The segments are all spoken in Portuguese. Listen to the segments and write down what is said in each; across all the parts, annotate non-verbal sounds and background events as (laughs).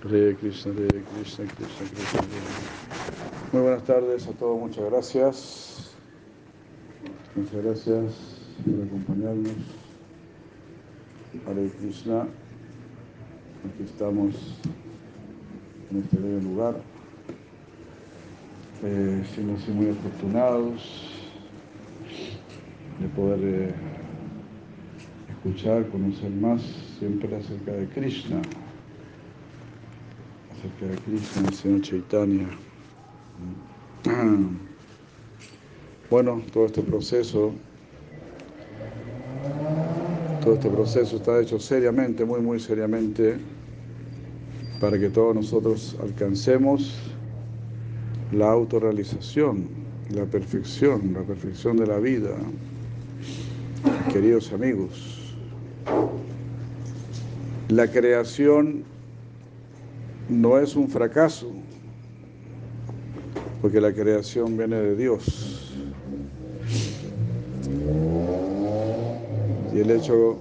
Krishna, Krishna, Krishna. Muy buenas tardes a todos, muchas gracias. Muchas gracias por acompañarnos. Hare Krishna, aquí estamos en este bello lugar, eh, siendo así muy afortunados de poder eh, escuchar, conocer más siempre acerca de Krishna acerca de Krishna, Señor Chaitanya. Bueno, todo este proceso, todo este proceso está hecho seriamente, muy, muy seriamente, para que todos nosotros alcancemos la autorrealización, la perfección, la perfección de la vida. Queridos amigos, la creación no es un fracaso, porque la creación viene de Dios. Y el hecho,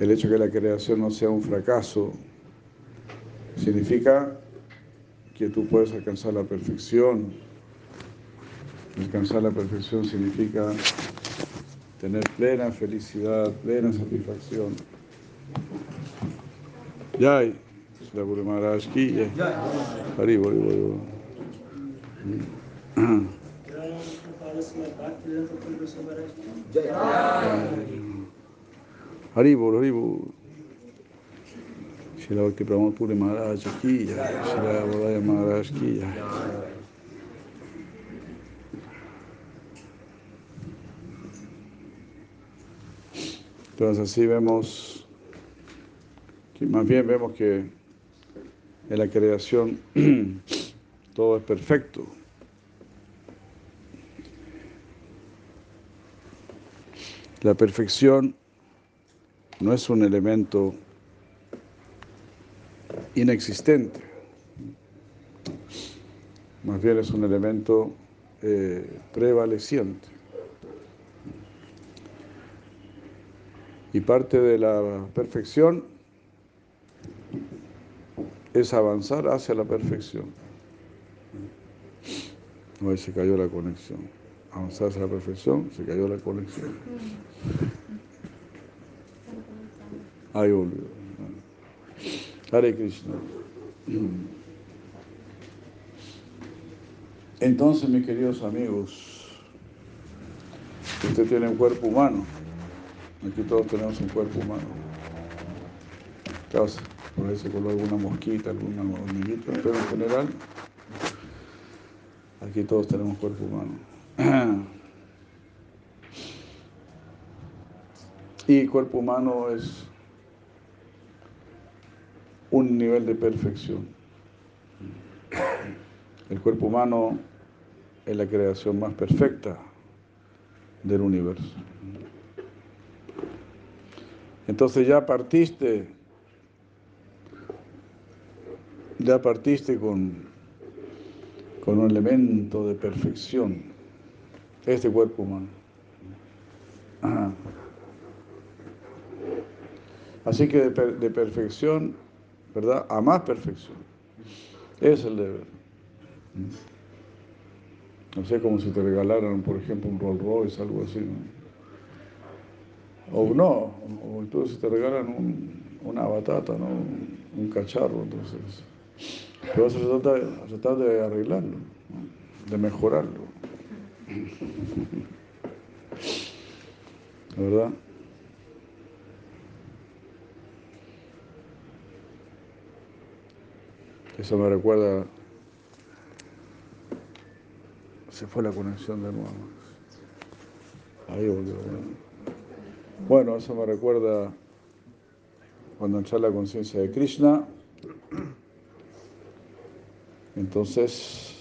el hecho que la creación no sea un fracaso significa que tú puedes alcanzar la perfección. Alcanzar la perfección significa tener plena felicidad, plena satisfacción. Ya hay de Guru Maharaj ki. Hari Bol Bol Bol. Hari बोल Hari Entonces así vemos, que más bien vemos que en la creación (clears throat) todo es perfecto. La perfección no es un elemento inexistente, más bien es un elemento eh, prevaleciente. Y parte de la perfección es avanzar hacia la perfección. Hoy se cayó la conexión. Avanzar hacia la perfección, se cayó la conexión. Ahí volvió. Hare Krishna. Entonces, mis queridos amigos, usted tiene un cuerpo humano. Aquí todos tenemos un cuerpo humano. Causa por ahí se coló alguna mosquita, alguna hormiguita, pero en general, aquí todos tenemos cuerpo humano. (clears throat) Y cuerpo humano es un nivel de perfección. El cuerpo humano es la creación más perfecta del universo. Entonces ya partiste ya partiste con, con un elemento de perfección, este cuerpo humano. Ajá. Así que de, de, perfección, ¿verdad? A más perfección. Es el deber. No sé, como si te regalaran, por ejemplo, un Rolls Royce, algo así, ¿no? O no, o entonces te regalan un, una batata, ¿no? Un cacharro, entonces pero trata, se trata de arreglarlo, de mejorarlo. ¿Verdad? Eso me recuerda, se fue la conexión de nuevo. Ahí volvió. Bueno, eso me recuerda cuando entré la conciencia de Krishna. Entonces,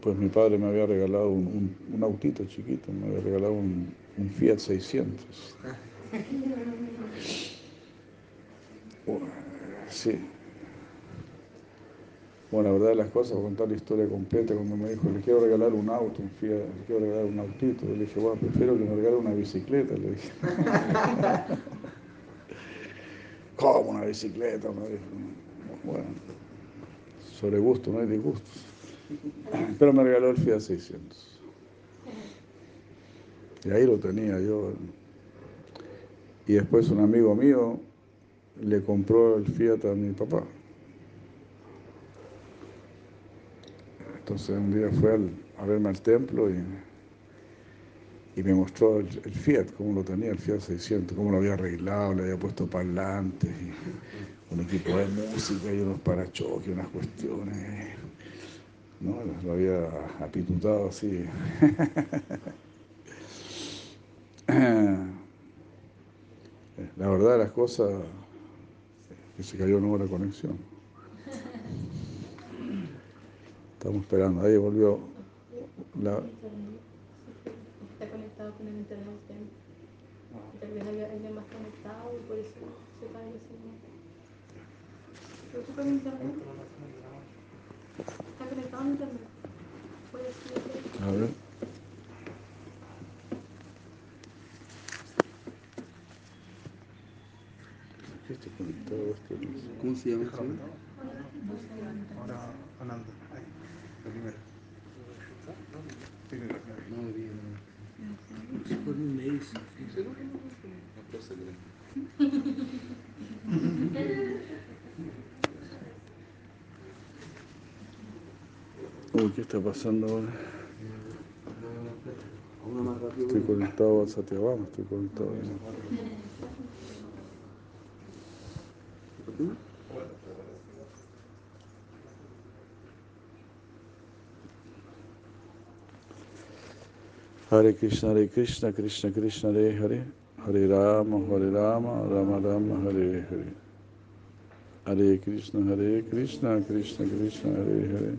pues mi padre me había regalado un, un, un autito chiquito, me había regalado un, un Fiat 600. Sí. Bueno, la verdad de las cosas, voy a contar la historia completa, cuando me dijo, le quiero regalar un auto, un Fiat, le quiero regalar un autito, le dije, bueno, prefiero que me regale una bicicleta, le dije. (laughs) ¿Cómo una bicicleta, una bueno, sobre gusto, no hay disgustos. (clears throat) Pero me regaló el Fiat 600. Y ahí lo tenía yo. Y después un amigo mío le compró el Fiat a mi papá. Entonces un día fue a verme al templo y, y me mostró el, Fiat, cómo lo tenía, el Fiat 600, cómo lo había arreglado, le había puesto parlantes, y un equipo de música y unos parachoques, unas cuestiones. ¿no? Lo había apitutado así. (laughs) La verdad de las cosas que se cayó nueva la conexión. Estamos esperando, ahí volvió la... Está conectado con el internet Tal vez hay alguien más conectado y por eso se cae Ocupa en internet? ¿Está conectado en internet? A ¿Cómo se llama? Ahora, la primera. No, (laughs) ¿qué está pasando? Estoy conectado a estoy conectado a... Hare Krishna, Hare Krishna, Krishna Krishna, Hare Hare, Hare Rama, Hare Rama, Rama Rama, Hare Hare. Hare Krishna, Hare Krishna, Krishna Krishna, Hare Hare,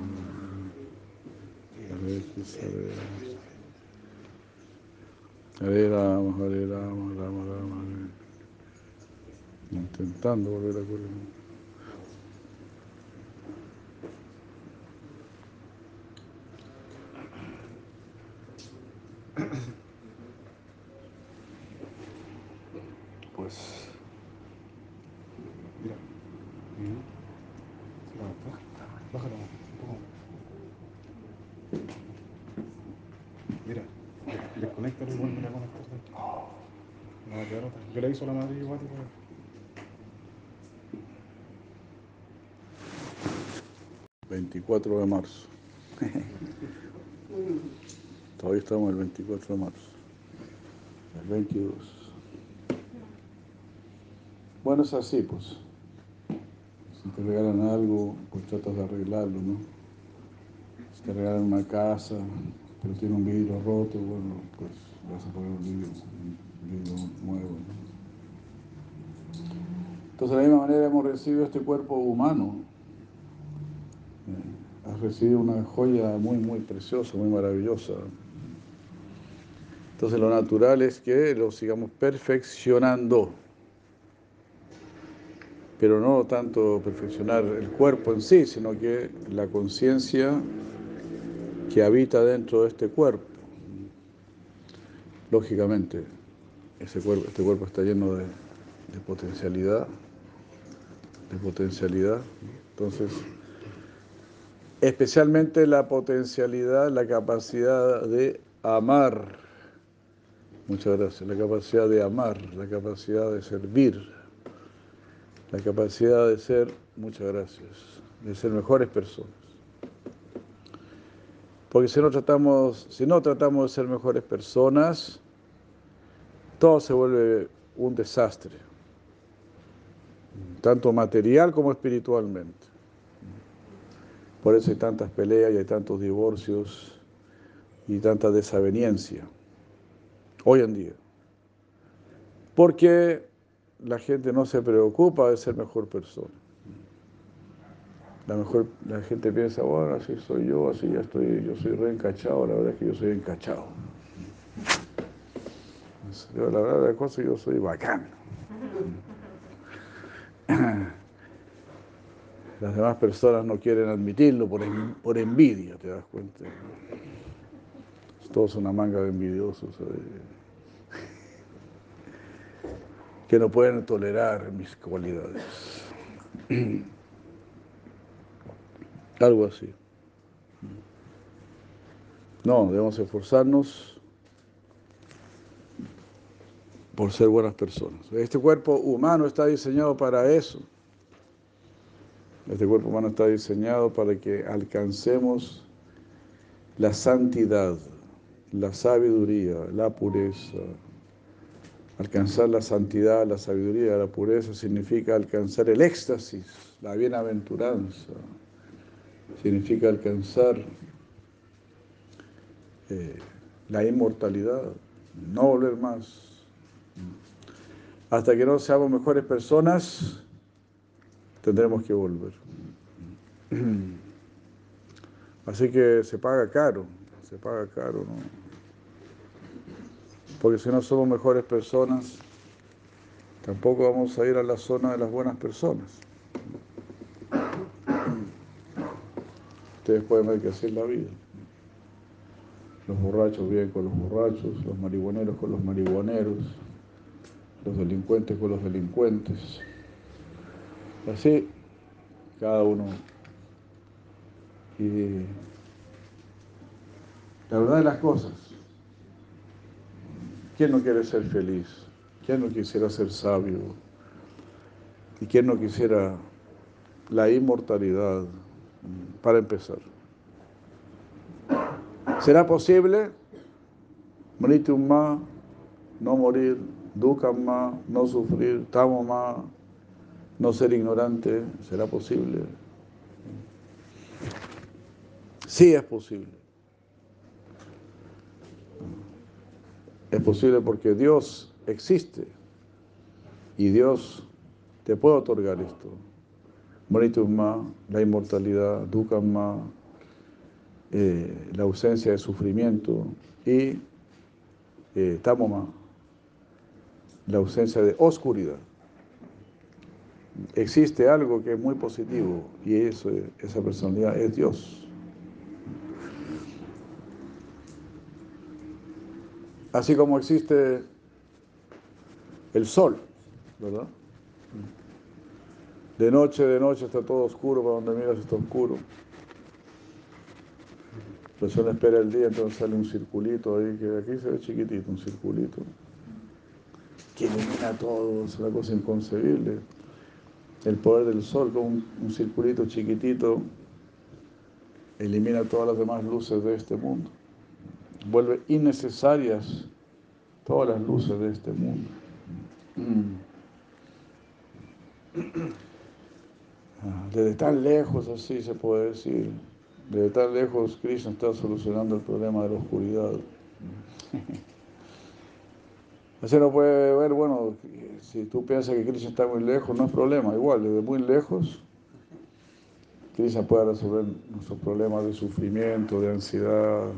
Hare Rama, Hare Rama, Rama Intentando volver a acuerdo. ¿Qué le hizo la madre igual? 24 de marzo. (laughs) Todavía estamos el 24 de marzo. El 22. Bueno, es así, pues. Si te regalan algo, pues tratas de arreglarlo, ¿no? Si te regalan una casa, pero tiene un vidrio roto, bueno, pues vas a poner un vidrio, un vidrio nuevo, ¿no? Entonces, de la misma manera hemos recibido este cuerpo humano. Eh, has recibido una joya muy, muy preciosa, muy maravillosa. Entonces, lo natural es que lo sigamos perfeccionando. Pero no tanto perfeccionar el cuerpo en sí, sino que la conciencia que habita dentro de este cuerpo. Lógicamente, ese cuerpo, este cuerpo está lleno de, de potencialidad, de potencialidad. Entonces, especialmente la potencialidad, la capacidad de amar. Muchas gracias. La capacidad de amar, la capacidad de servir, la capacidad de ser, muchas gracias, de ser mejores personas. Porque si no tratamos, si no tratamos de ser mejores personas, todo se vuelve un desastre tanto material como espiritualmente. Por eso hay tantas peleas y hay tantos divorcios y tanta desaveniencia hoy en día. Porque la gente no se preocupa de ser mejor persona. La, mejor, la gente piensa, bueno, así soy yo, así ya estoy, yo soy reencachado, la verdad es que yo soy encachado. la verdad de la cosa yo soy bacán. (clears throat) Las demás personas no quieren admitirlo por, por envidia, te das cuenta. Todos una manga de envidiosos (laughs) que no pueden tolerar mis cualidades. (clears throat) Algo así. No, debemos esforzarnos por ser buenas personas. Este cuerpo humano está diseñado para eso. Este cuerpo humano está diseñado para que alcancemos la santidad, la sabiduría, la pureza. Alcanzar la santidad, la sabiduría, la pureza significa alcanzar el éxtasis, la bienaventuranza. Significa alcanzar eh, la inmortalidad, no volver más. Hasta que no seamos mejores personas, tendremos que volver. (clears throat) Así que se paga caro, se paga caro, ¿no? Porque si no somos mejores personas, tampoco vamos a ir a la zona de las buenas personas. (clears throat) Ustedes pueden ver que así es la vida. Los borrachos viven con los borrachos, los marihuaneros con los marihuaneros, los delincuentes con los delincuentes. Así, cada uno. Y la verdad de las cosas, ¿quién no quiere ser feliz? ¿Quién no quisiera ser sabio? ¿Y quién no quisiera la inmortalidad para empezar? ¿Será posible? Mritum ma, no morir, dukkam ma, no sufrir, tamo ma, no ser ignorante, ¿será posible? Sí es posible. Es posible porque Dios existe y Dios te puede otorgar esto. Moritumma, la inmortalidad, Dukkama, eh, la ausencia de sufrimiento y eh, Tamoma, la ausencia de oscuridad existe algo que es muy positivo y eso, esa personalidad es Dios. Así como existe el sol, ¿verdad? De noche, de noche está todo oscuro, para donde miras está oscuro. La persona espera el día, entonces sale un circulito ahí, que aquí se ve chiquitito, un circulito, que ilumina todo, es una cosa inconcebible el poder del sol con un, circulito chiquitito elimina todas las demás luces de este mundo. Vuelve innecesarias todas las luces de este mundo. (clears throat) Ah, desde tan lejos, así se puede decir, desde tan lejos Cristo está solucionando el problema de la oscuridad. (laughs) Así no puede ver, bueno, si tú piensas que Krishna está muy lejos, no es problema. Igual, desde muy lejos, Krishna puede resolver nuestros problemas de sufrimiento, de ansiedad,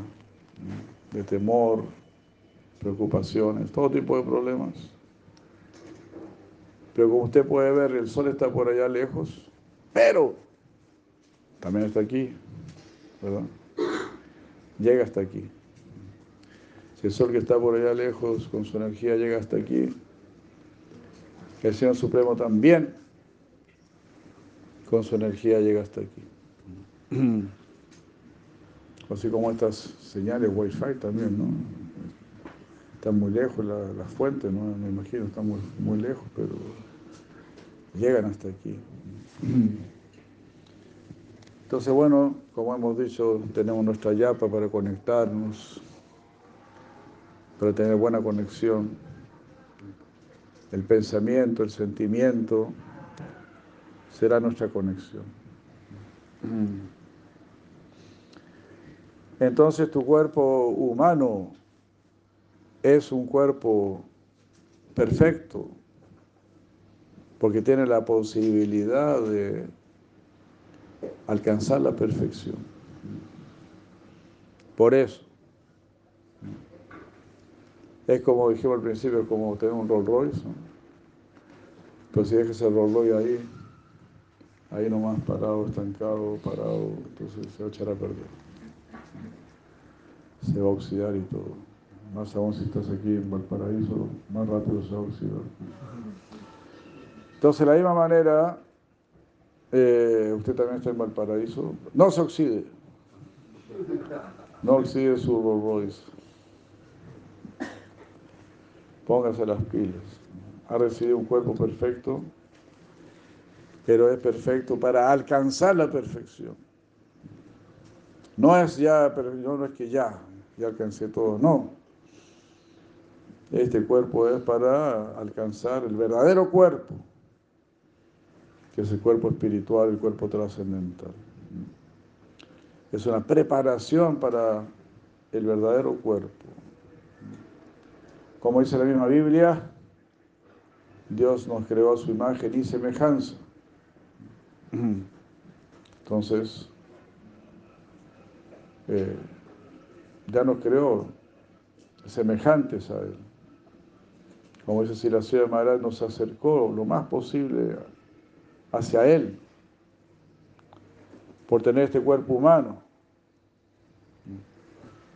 de temor, preocupaciones, todo tipo de problemas. Pero como usted puede ver, el sol está por allá lejos, pero también está aquí, ¿verdad? Llega hasta aquí el sol que está por allá lejos con su energía llega hasta aquí, el Señor Supremo también con su energía llega hasta aquí. (clears throat) Así como estas señales Wi-Fi también, ¿no? Están muy lejos las fuentes, ¿no? Me imagino, están muy, muy lejos, pero llegan hasta aquí. (clears throat) Entonces, bueno, como hemos dicho, tenemos nuestra yapa para conectarnos para tener buena conexión. El pensamiento, el sentimiento, será nuestra conexión. Entonces tu cuerpo humano es un cuerpo perfecto, porque tiene la posibilidad de alcanzar la perfección. Por eso, es como dijimos al principio, como tener un Rolls Royce, ¿no? pero si dejas el Rolls Royce ahí, ahí nomás parado, estancado, parado, entonces se va a echar a perder. Se va a oxidar y todo. Más aún si estás aquí en Valparaíso, más rápido se va a oxidar. Entonces, de la misma manera, eh, usted también está en Valparaíso, no se oxide. No oxide su Rolls Royce. Póngase las pilas. Ha recibido un cuerpo perfecto, pero es perfecto para alcanzar la perfección. No es ya, pero no es que ya, ya alcancé todo, no. Este cuerpo es para alcanzar el verdadero cuerpo, que es el cuerpo espiritual, el cuerpo trascendental. Es una preparación para el verdadero cuerpo. Como dice la misma Biblia, Dios nos creó a su imagen y semejanza. Entonces, eh, ya nos creó semejantes a Él. Como dice si la ciudad de Maharaj nos acercó lo más posible hacia Él, por tener este cuerpo humano.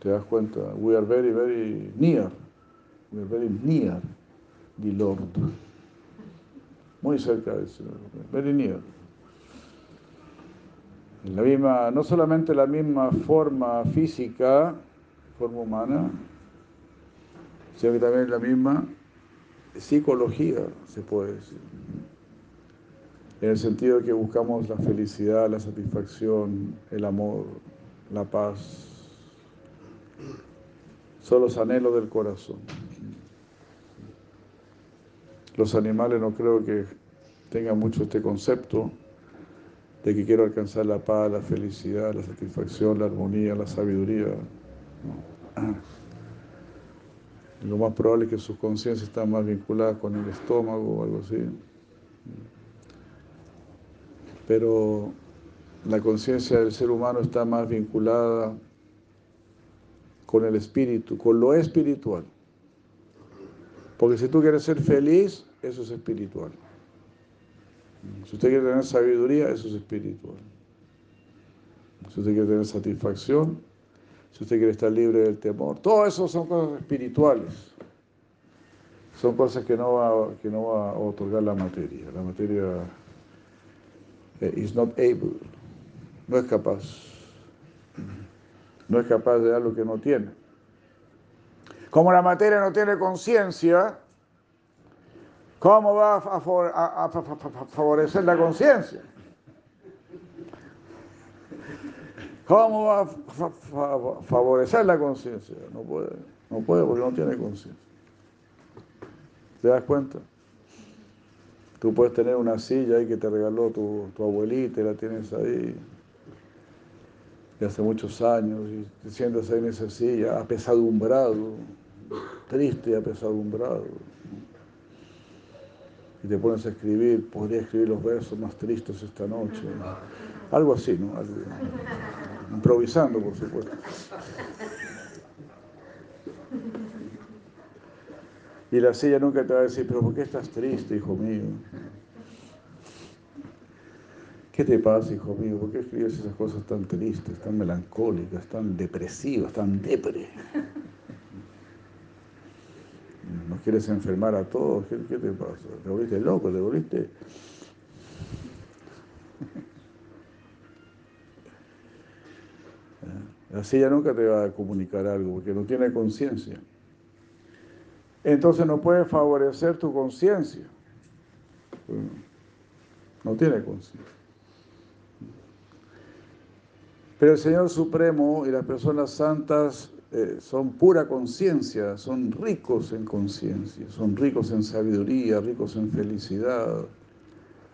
¿Te das cuenta? We are very, very near. We very near the Lord. Muy cerca de Señor. Very near. La misma, no solamente la misma forma física, forma humana, sino que también la misma psicología, se puede decir. En el sentido de que buscamos la felicidad, la satisfacción, el amor, la paz. Son los anhelos del corazón. Los animales no creo que tengan mucho este concepto de que quiero alcanzar la paz, la felicidad, la satisfacción, la armonía, la sabiduría. Lo más probable es que sus conciencias están más vinculadas con el estómago o algo así. Pero la conciencia del ser humano está más vinculada con el espíritu, con lo espiritual. Porque si tú quieres ser feliz, eso es espiritual. Si usted quiere tener sabiduría, eso es espiritual. Si usted quiere tener satisfacción, si usted quiere estar libre del temor, todo eso son cosas espirituales. Son cosas que no va, que no va a otorgar la materia. La materia eh, is not able, no es capaz. No es capaz de dar lo que no tiene. Como la materia no tiene conciencia, ¿Cómo va a, favorecer la conciencia? ¿Cómo va a favorecer la conciencia? No puede, no puede porque no tiene conciencia. ¿Te das cuenta? Tú puedes tener una silla ahí que te regaló tu, tu abuelita y la tienes ahí de hace muchos años y te sientas ahí en esa silla apesadumbrado, triste y apesadumbrado y te pones a escribir, podría escribir los versos más tristes esta noche. Algo así, ¿no? improvisando, por supuesto. Y la silla nunca te va a decir, pero ¿por qué estás triste, hijo mío? ¿Qué te pasa, hijo mío? ¿Por qué escribes esas cosas tan tristes, tan melancólicas, tan depresivas, tan depre? Nos quieres enfermar a todos, ¿qué, te pasa? ¿Te volviste loco? ¿Te volviste...? (laughs) Así ella nunca te va a comunicar algo porque no tiene conciencia. Entonces no puede favorecer tu conciencia. No tiene conciencia. Pero el Señor Supremo y las personas santas eh, son pura conciencia, son ricos en conciencia, son ricos en sabiduría, ricos en felicidad,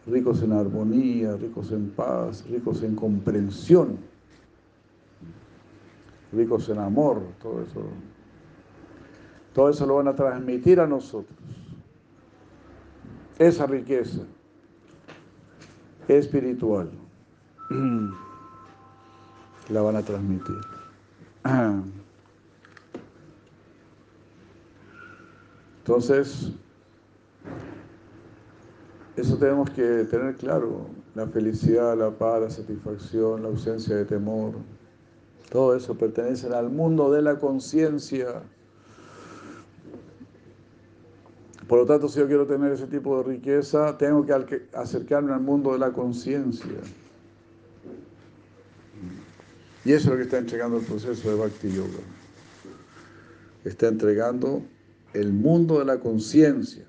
ricos en armonía, ricos en paz, ricos en comprensión, ricos en amor, todo eso. Todo eso lo van a transmitir a nosotros. Esa riqueza espiritual. (clears throat) La van a transmitir. (clears throat) Entonces, eso tenemos que tener claro, la felicidad, la paz, la satisfacción, la ausencia de temor, todo eso pertenece al mundo de la conciencia. Por lo tanto, si yo quiero tener ese tipo de riqueza, tengo que acercarme al mundo de la conciencia. Y eso es lo que está entregando el proceso de Bhakti Yoga. Está entregando el mundo de la conciencia.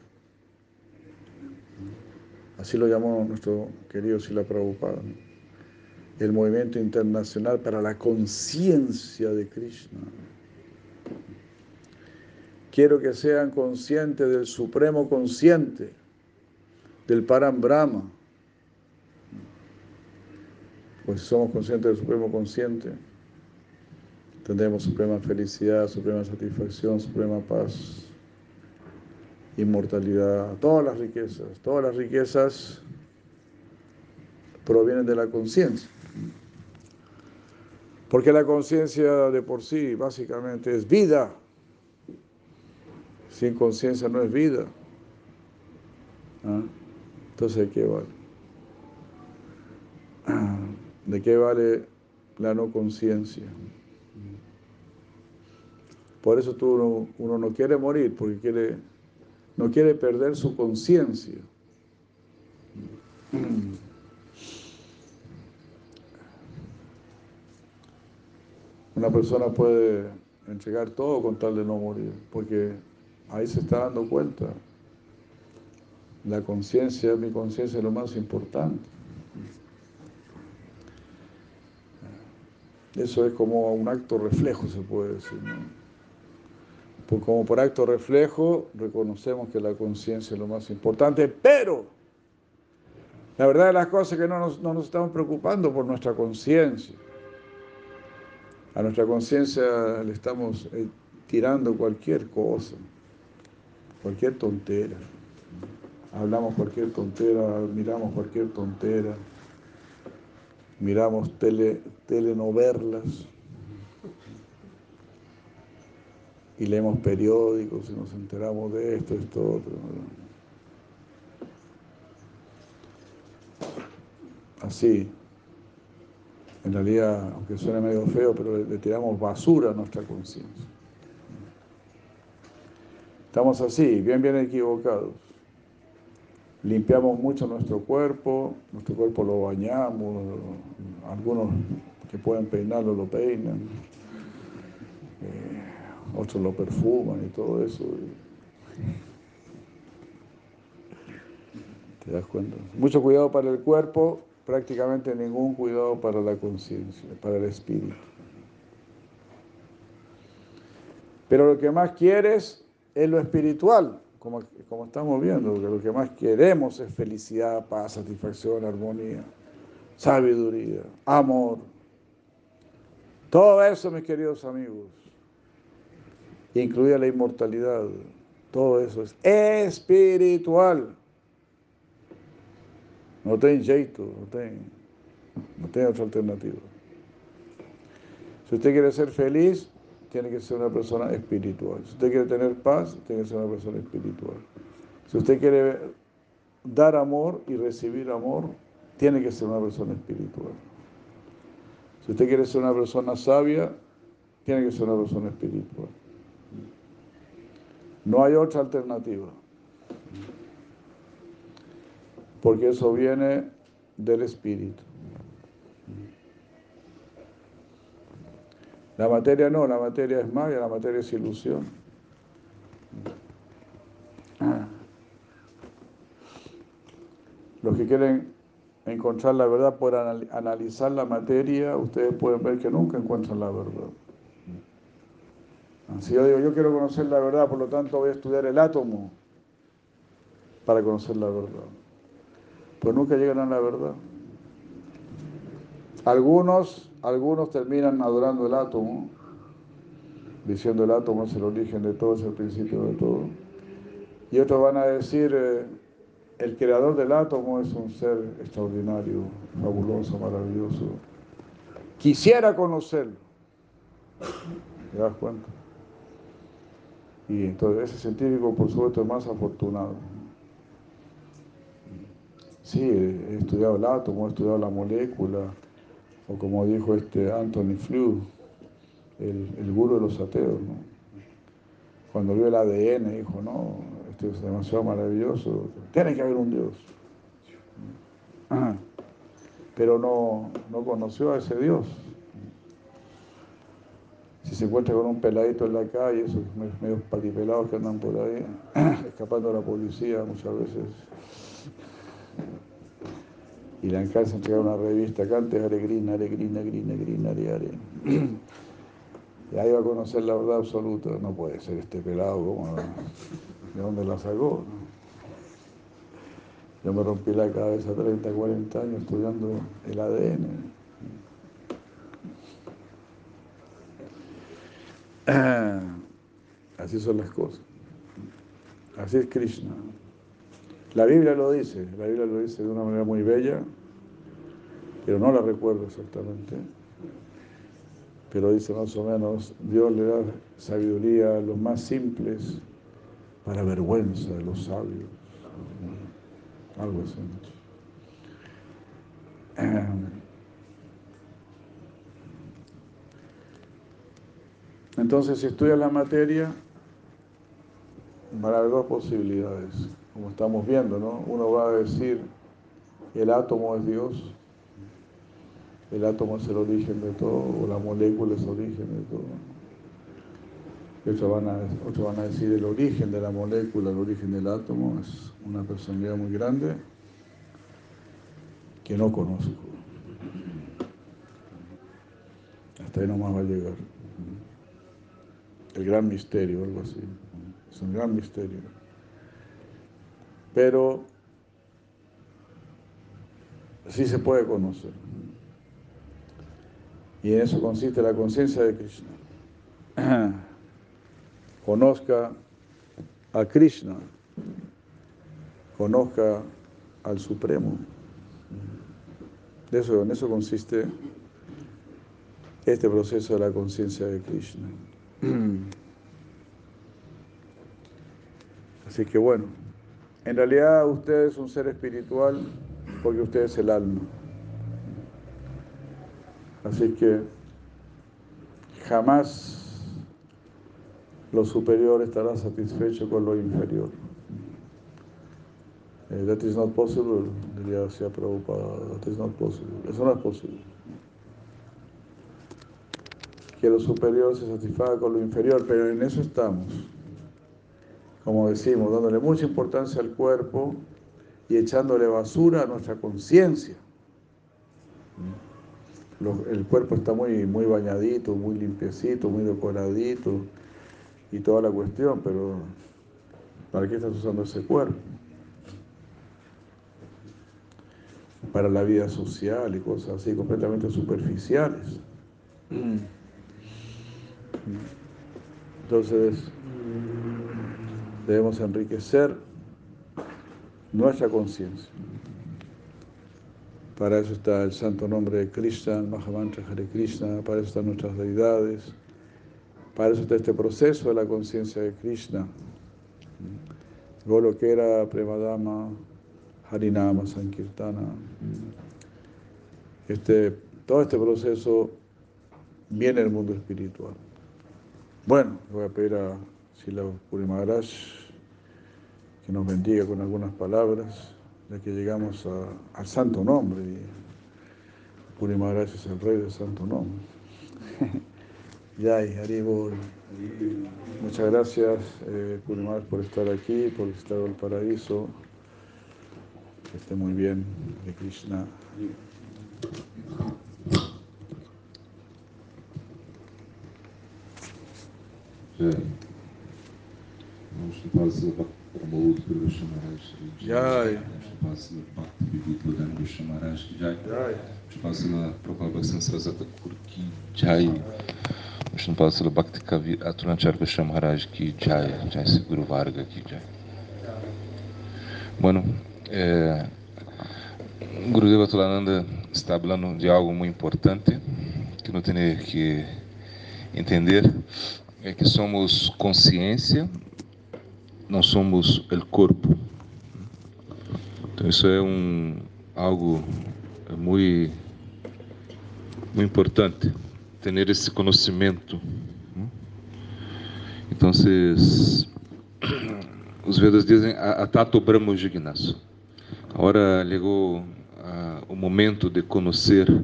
Así lo llamó nuestro querido Sila Prabhupada. El movimiento internacional para la conciencia de Krishna. Quiero que sean conscientes del supremo consciente, del Param Brahma. Pues si somos conscientes del supremo consciente, tendremos suprema felicidad, suprema satisfacción, suprema paz inmortalidad, todas las riquezas, todas las riquezas provienen de la conciencia. Porque la conciencia de por sí básicamente es vida. Sin conciencia no es vida. ¿Ah? Entonces, ¿de qué vale? (clears throat) ¿De qué vale la no conciencia? Por eso tú uno no quiere morir, porque quiere no quiere perder su conciencia. Una persona puede entregar todo con tal de no morir, porque ahí se está dando cuenta. La conciencia, mi conciencia es lo más importante. Eso es como un acto reflejo, se puede decir. ¿no? Como por acto reflejo, reconocemos que la conciencia es lo más importante, pero la verdad de las cosas es que no nos, no nos estamos preocupando por nuestra conciencia. A nuestra conciencia le estamos eh, tirando cualquier cosa, cualquier tontera. Hablamos cualquier tontera, miramos cualquier tontera, miramos tele, telenovelas y leemos periódicos y nos enteramos de esto, esto, otro. Así, en realidad, aunque suene medio feo, pero le, tiramos basura a nuestra conciencia. Estamos así, bien, bien equivocados. Limpiamos mucho nuestro cuerpo, nuestro cuerpo lo bañamos, algunos que pueden peinarlo lo peinan. Eh, otros lo perfuman y todo eso. ¿Te das cuenta? Mucho cuidado para el cuerpo, prácticamente ningún cuidado para la conciencia, para el espíritu. Pero lo que más quieres es lo espiritual, como, como estamos viendo, que lo que más queremos es felicidad, paz, satisfacción, armonía, sabiduría, amor. Todo eso, mis queridos amigos, incluida la inmortalidad. Todo eso es espiritual. No tiene jeito, no tiene, no otra alternativa. Si usted quiere ser feliz, tiene que ser una persona espiritual. Si usted quiere tener paz, tiene que ser una persona espiritual. Si usted quiere dar amor y recibir amor, tiene que ser una persona espiritual. Si usted quiere ser una persona sabia, tiene que ser una persona espiritual. No hay otra alternativa. Porque eso viene del espíritu. La materia no, la materia es magia, la materia es ilusión. Los que quieren encontrar la verdad por analizar la materia, ustedes pueden ver que nunca encuentran la verdad. Si yo digo, yo quiero conocer la verdad, por lo tanto voy a estudiar el átomo para conocer la verdad. Pues nunca llegan a la verdad. Algunos, algunos terminan adorando el átomo, diciendo el átomo es el origen de todo, es el principio de todo. Y otros van a decir, eh, el creador del átomo es un ser extraordinario, fabuloso, maravilloso. Quisiera conocerlo. ¿Te das cuenta? Y entonces ese científico, por supuesto, es más afortunado. Sí, he estudiado el átomo, he estudiado la molécula, o como dijo este Anthony Flew, el, el gurú de los ateos, ¿no? Cuando vio el ADN dijo, no, esto es demasiado maravilloso, tiene que haber un Dios. Pero no, no conoció a ese Dios. Si se encuentra con un peladito en la calle, esos medios patipelados que andan por ahí, (clears throat) escapando de la policía muchas veces, y le alcanza a entregar una revista, cante Krishna, Krishna, Krishna, Hare Hare. Y ahí va a conocer la verdad absoluta. No puede ser este pelado, ¿cómo? ¿de dónde la sacó? Yo me rompí la cabeza 30, 40 años estudiando el ADN. (clears throat) Así son las cosas. Así es Krishna. La Biblia lo dice, la Biblia lo dice de una manera muy bella, pero no la recuerdo exactamente. Pero dice más o menos, Dios le da sabiduría a los más simples para vergüenza de los sabios. Algo así. (clears throat) Entonces, si estudias la materia, van a haber dos posibilidades como estamos viendo, ¿no? Uno va a decir, el átomo es Dios, el átomo es el origen de todo, o la molécula es el origen de todo. Otros van, a, otros van a decir el origen de la molécula, el origen del átomo, es una personalidad muy grande que no conozco. Hasta ahí nomás va a llegar. El gran misterio, algo así. Es un gran misterio. Pero sí se puede conocer. Y en eso consiste la conciencia de Krishna. (clears throat) Conozca a Krishna, conozca al Supremo. Eso, en eso consiste este proceso de la conciencia de Krishna. Así que bueno. En realidad usted es un ser espiritual porque usted es el alma. Así que jamás lo superior estará satisfecho con lo inferior. Eh, that is not possible, diría decía Prabhupada, that is not possible. Eso no es posible. Que lo superior se satisfaga con lo inferior, pero en eso estamos como decimos, dándole mucha importancia al cuerpo y echándole basura a nuestra conciencia. El cuerpo está muy, muy bañadito, muy limpiecito, muy decoradito y toda la cuestión, pero ¿para qué estás usando ese cuerpo? Para la vida social y cosas así completamente superficiales. Entonces, debemos enriquecer nuestra conciencia. Para eso está el santo nombre de Krishna, el Mahamantra Hare Krishna, para eso están nuestras deidades, para eso está este proceso de la conciencia de Krishna. Golokera, Premadama, Harinama, Sankirtana. Este, todo este proceso viene del mundo espiritual. Bueno, voy a pedir a Sila Puri Maharaj, que nos bendiga con algunas palabras, ya que llegamos al santo nombre. Y es el rey del santo nombre. (laughs) Yay, Haribol. Muchas gracias, eh, por estar aquí, por estar en el paraíso. Que esté muy bien, de Krishna. Jai. Jai. Prabhupada Bhakti Sarasata Kurki Jai. Vishnupada Bhakti Kavi Atunachar Guru Maharaj Ki Jai. Jai Seguro Varga Ki Jai. Bueno, É, Gurudeva Tulananda está falando de algo muito importante que não tem que entender é que somos consciência, não somos o corpo. Então isso é um algo muito muito importante ter esse conhecimento. Então, (coughs) os Vedas dizem Atato Brahma Jignasu. Agora chegou o momento de conhecer,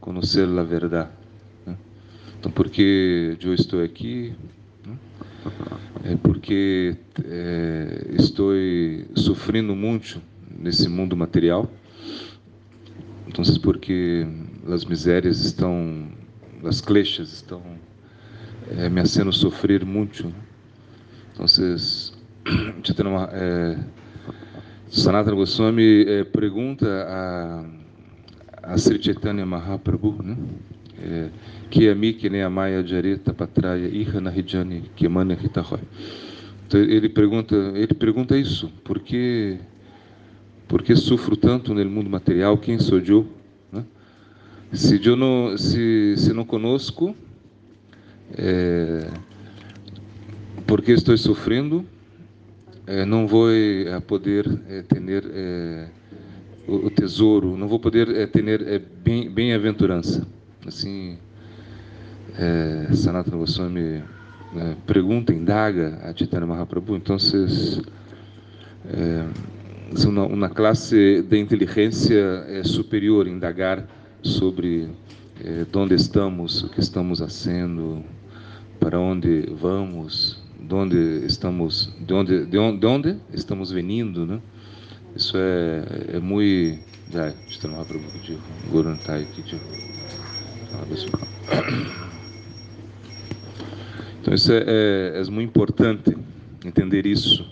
conhecer a verdade. Então, porque eu estou aqui? É porque é, estou sofrendo muito nesse mundo material. Então, porque as misérias estão, as kleshas estão é, me fazendo sofrer muito. Então, (coughs) é, Sanatana Goswami é, pergunta a, a Sri Chaitanya Mahaprabhu, né? Que é mi que nem a Maya Jareta Patraya Ihana Hijani Kemana Hitahoy. Então ele pergunta, ele pergunta isso, por que, por que sofro tanto no mundo material? Quem sou eu? Né? Se eu não, se, se não conosco, é, porque estou sofrendo, é, não vou é, poder é, ter é, o, o, tesouro, não vou poder é, ter bem, bem-aventurança. Assim, é, Sanatana Goswami é, pergunta, indaga a Chaitanya Mahaprabhu. Então, vocês, é, uma, uma classe de inteligência é, superior, indagar sobre é, onde estamos, o que estamos fazendo, para onde vamos, de onde estamos, de onde, de onde, de onde estamos vindo, né? Isso é, é muito... Já, Chaitanya Mahaprabhu, Guru Nantai, aqui, então isso é, é, é, muito importante entender isso.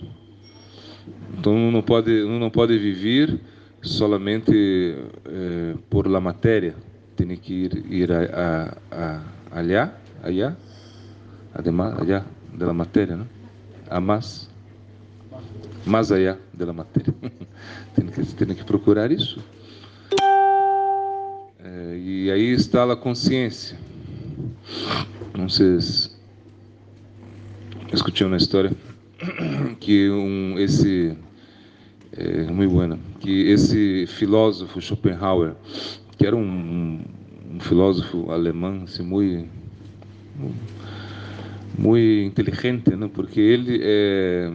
Então não pode não pode viver solamente é, por la matéria, tem que ir ir a, a, a allá, allá, además allá de la matéria, né? A mais mais allá de la matéria. (laughs) tem que tem que procurar isso. É, e aí está a consciência. Não sei se escutei uma história (coughs) que um esse é muito buena, que esse filósofo Schopenhauer, que era um, um filósofo alemão, assim, muito muito inteligente, né? Porque ele é,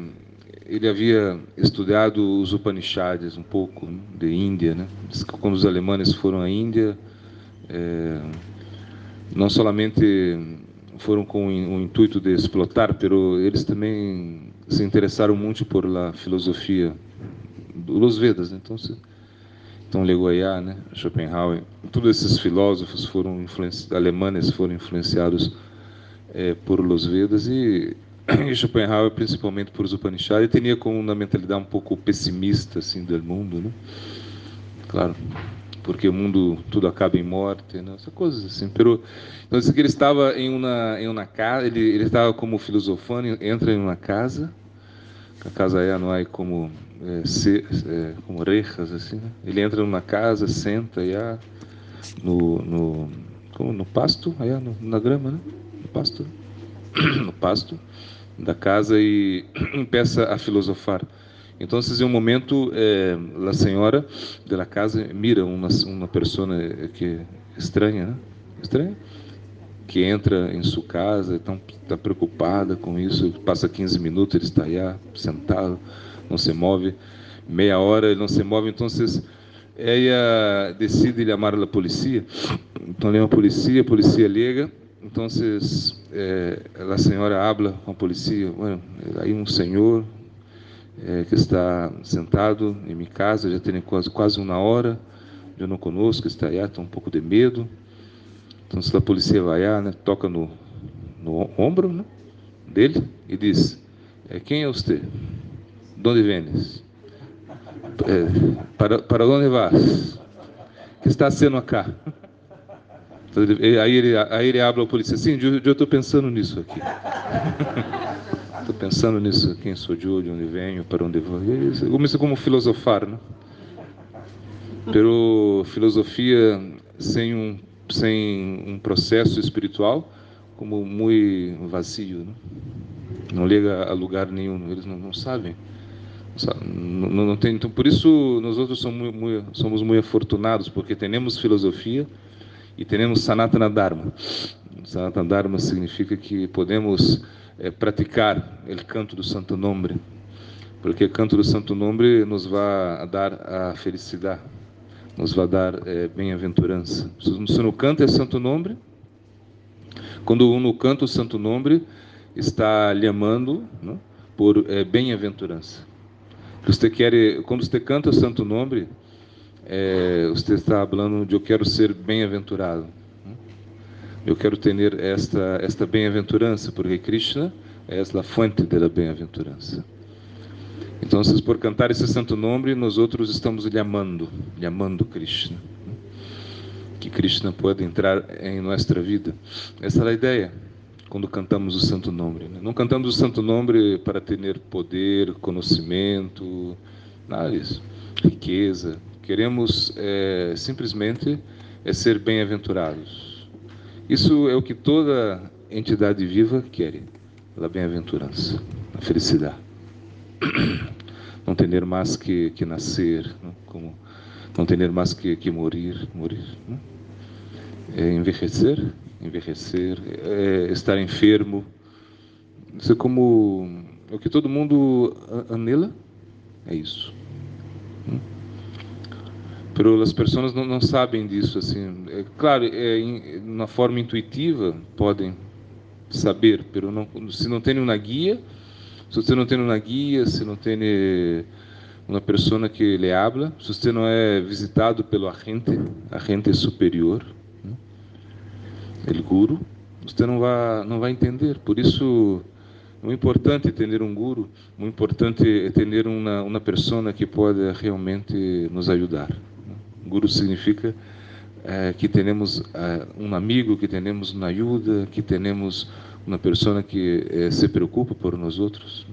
ele havia estudado os Upanishads um pouco né? de Índia, né? Quando os alemães foram à Índia, é, não somente foram com o intuito de explotar, pero eles também se interessaram muito por la filosofia dos Vedas, né? então então Legoiá, né, Schopenhauer, todos esses filósofos foram alemães foram influenciados é, por los Vedas e e Schopenhauer principalmente por os Upanishads, tinha com uma mentalidade um pouco pessimista assim do mundo, né? Claro, porque o mundo tudo acaba em morte, né? Essas coisas assim. Pero, então assim, ele estava em uma em uma casa, ele ele estava como filosofando, entra em uma casa, a casa é não é como é, se, é, como rejas assim, né? Ele entra numa casa, senta já no no como no pasto, aí no, na grama, né? No pasto, (coughs) no pasto da casa e (clears throat) começa a filosofar. Então, em um momento, eh, a senhora da casa mira uma uma pessoa que estranha, né? estranha, que entra em sua casa, então está preocupada com isso. Passa 15 minutos, ele está aí sentado, não se move. Meia hora ele não se move, então ela decide chamar a polícia. Então, a polícia, a polícia liga então, eh, a senhora habla com a bueno, aí um senhor eh, que está sentado em minha casa, já tem quase, quase uma hora, eu não conosco, está aí, está um pouco de medo. Então, se a polícia vai lá, né, toca no, no ombro né, dele e diz, eh, quem é você? De onde vens? É, para, para onde vas? que está sendo acá? Aí ele, aí ele abre a polícia, sim, eu estou pensando nisso aqui. (laughs) Estou pensando nisso, quem sou eu, de onde venho, para onde vou. Comecei como filosofar, né? Pero filosofia sem um sem um processo espiritual como muito vazio, né? não liga a lugar nenhum, eles não, não sabem. Não, não, não, tem, então por isso nós outros somos muito, somos muito afortunados porque temos filosofia e temos Sanatana Dharma. Sanatana Dharma significa que podemos é, praticar o canto do Santo Nome, porque o canto do Santo Nome nos vai dar a felicidade, nos vai dar é, bem-aventurança. Se não canta é Santo Nome, quando um canta o Santo Nome, está lhe amando né, por é, bem-aventurança. Você quer, quando você canta o Santo Nome, é, você está falando de eu quero ser bem-aventurado. Eu quero ter esta esta bem-aventurança, porque Krishna é a fonte da bem-aventurança. Então, por cantar esse santo nome, nós outros estamos lhe amando, Krishna. Que Krishna pode entrar em nossa vida. Essa é a ideia quando cantamos o santo nome. Né? Não cantamos o santo nome para ter poder, conhecimento, nada disso, riqueza. Queremos é, simplesmente é ser bem-aventurados. Isso é o que toda entidade viva quer, a bem-aventurança, a felicidade. (coughs) Não ter mais que, que nascer, não? Né? como não ter mais que, que morir, morir, não? Né? É envelhecer, envelhecer, é estar enfermo. Isso é como é o que todo mundo anela, é isso. Pero as pessoas não, não sabem disso assim. É, claro, é, na forma intuitiva podem saber, pero não, se não tem uma guia, se você não tem uma guia, se não tem uma pessoa que lhe habla, se você não é visitado pelo agente, agente superior, né? guru, você não vai não vai entender. Por isso é muito importante ter um guru, muito importante ter uma uma pessoa que pode realmente nos ajudar. Guru significa é, que temos é, um amigo, que temos uma ajuda, que temos uma pessoa que é, se preocupa por nós outros.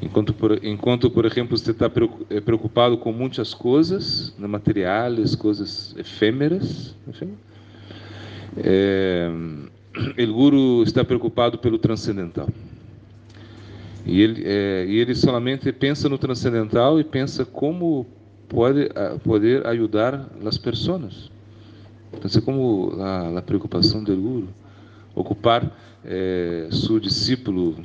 Enquanto, por, enquanto, por exemplo, você está preocupado com muitas coisas, né, materiais, coisas efêmeras, é, (clears throat) o Guru está preocupado pelo transcendental. E ele, é, e ele somente pensa no transcendental e pensa como pode poder ajudar as pessoas. Então, é como a, a preocupação do Guru, ocupar é, seu discípulo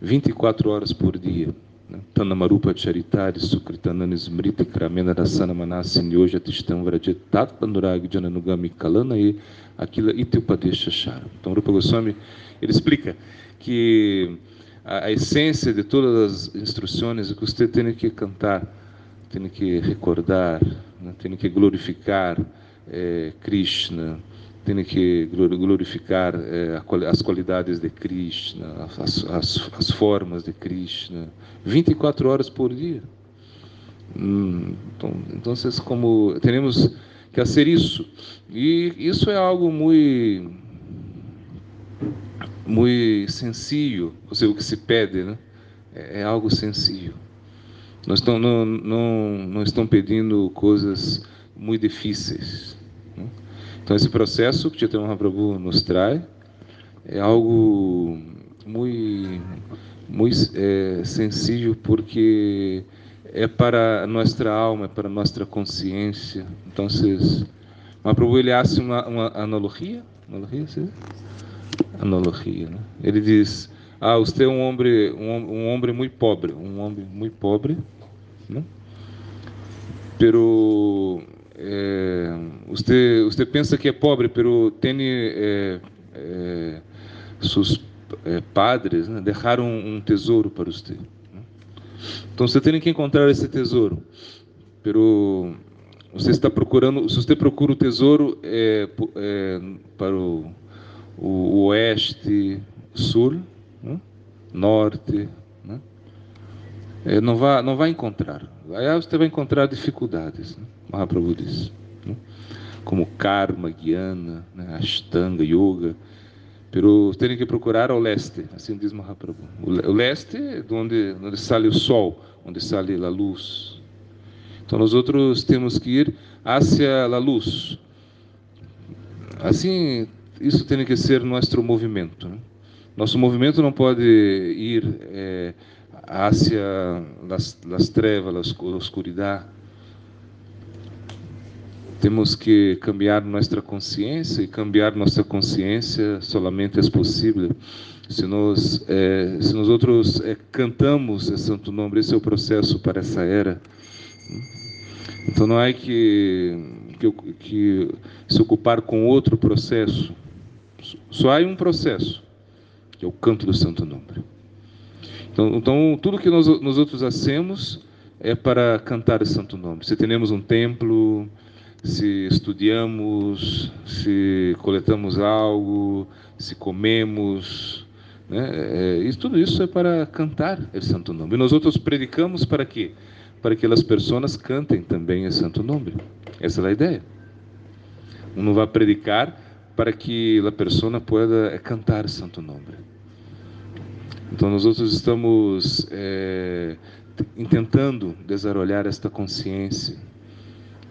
24 horas por dia. Né? Tanamarupa Charitari Sukritanana Smriti Kramena Rasana Manasi Nyoja Tistam Vrajetat Panurag Jananugami Kalana e Aquila Itupadesha Shara. Então, Rupa Goswami, ele explica que a, a essência de todas as instruções é que você tem que cantar tem que recordar, né? tem que glorificar é, Krishna, tem que glorificar é, as qualidades de Krishna, as, as, as, formas de Krishna, 24 horas por dia. Hum, então, então como temos que fazer isso, e isso é algo muito, muito sencillo, ou seja, o que se pede, né? é, é algo sencillo. Nós estão, não, não, não estão pedindo coisas muito difíceis. Né? Então, esse processo que Chaitanya Mahaprabhu nos traz é algo muito, muito é, sensível, porque é para nossa alma, é para nossa consciência. Então, vocês, Mahaprabhu ele faz uma, uma analogia, analogia, sim? analogia, né? Ele diz: ah, você é um homem, um, um homem muito pobre, um homem muito pobre, ¿no? Pero eh, usted, usted piensa que é pobre, pero tem eh, eh, seus eh, padres né, deixaram um tesouro para você. Né? Então você tem que encontrar esse tesouro. Pero você está procurando, se você procura o tesouro é, é, para o, oeste, sul, né? norte, é, não, vai, não vai encontrar. Aí você vai encontrar dificuldades. Né? Mahaprabhu diz. Né? Como karma, guiana, né? ashtanga, yoga. Pero tem que procurar ao leste, assim diz Mahaprabhu. O leste é onde, onde sai o sol, onde sai a luz. Então nós outros temos que ir hacia a luz. Assim, isso tem que ser nosso movimento. Né? Nosso movimento não pode ir é, hacia as, as trevas, a escuridão. Temos que cambiar nossa consciência e cambiar nossa consciência solamente é possível se nós é, se nós outros é, cantamos esse santo nome. Esse é o processo para essa era. Então não é que, que, que se ocupar com outro processo. Só há um processo, que é o canto do Santo Nome. Então, então tudo que nós, nós outros hacemos é para cantar o Santo Nome. Se temos um templo, se estudamos, se coletamos algo, se comemos, né? É, e tudo isso é para cantar o Santo Nome. E nós outros predicamos para quê? para que as pessoas cantem também o santo nome. Essa é a ideia. Um vai predicar para que a pessoa pueda cantar o santo nome. Então, nós outros estamos é, tentando desarrolhar esta consciência.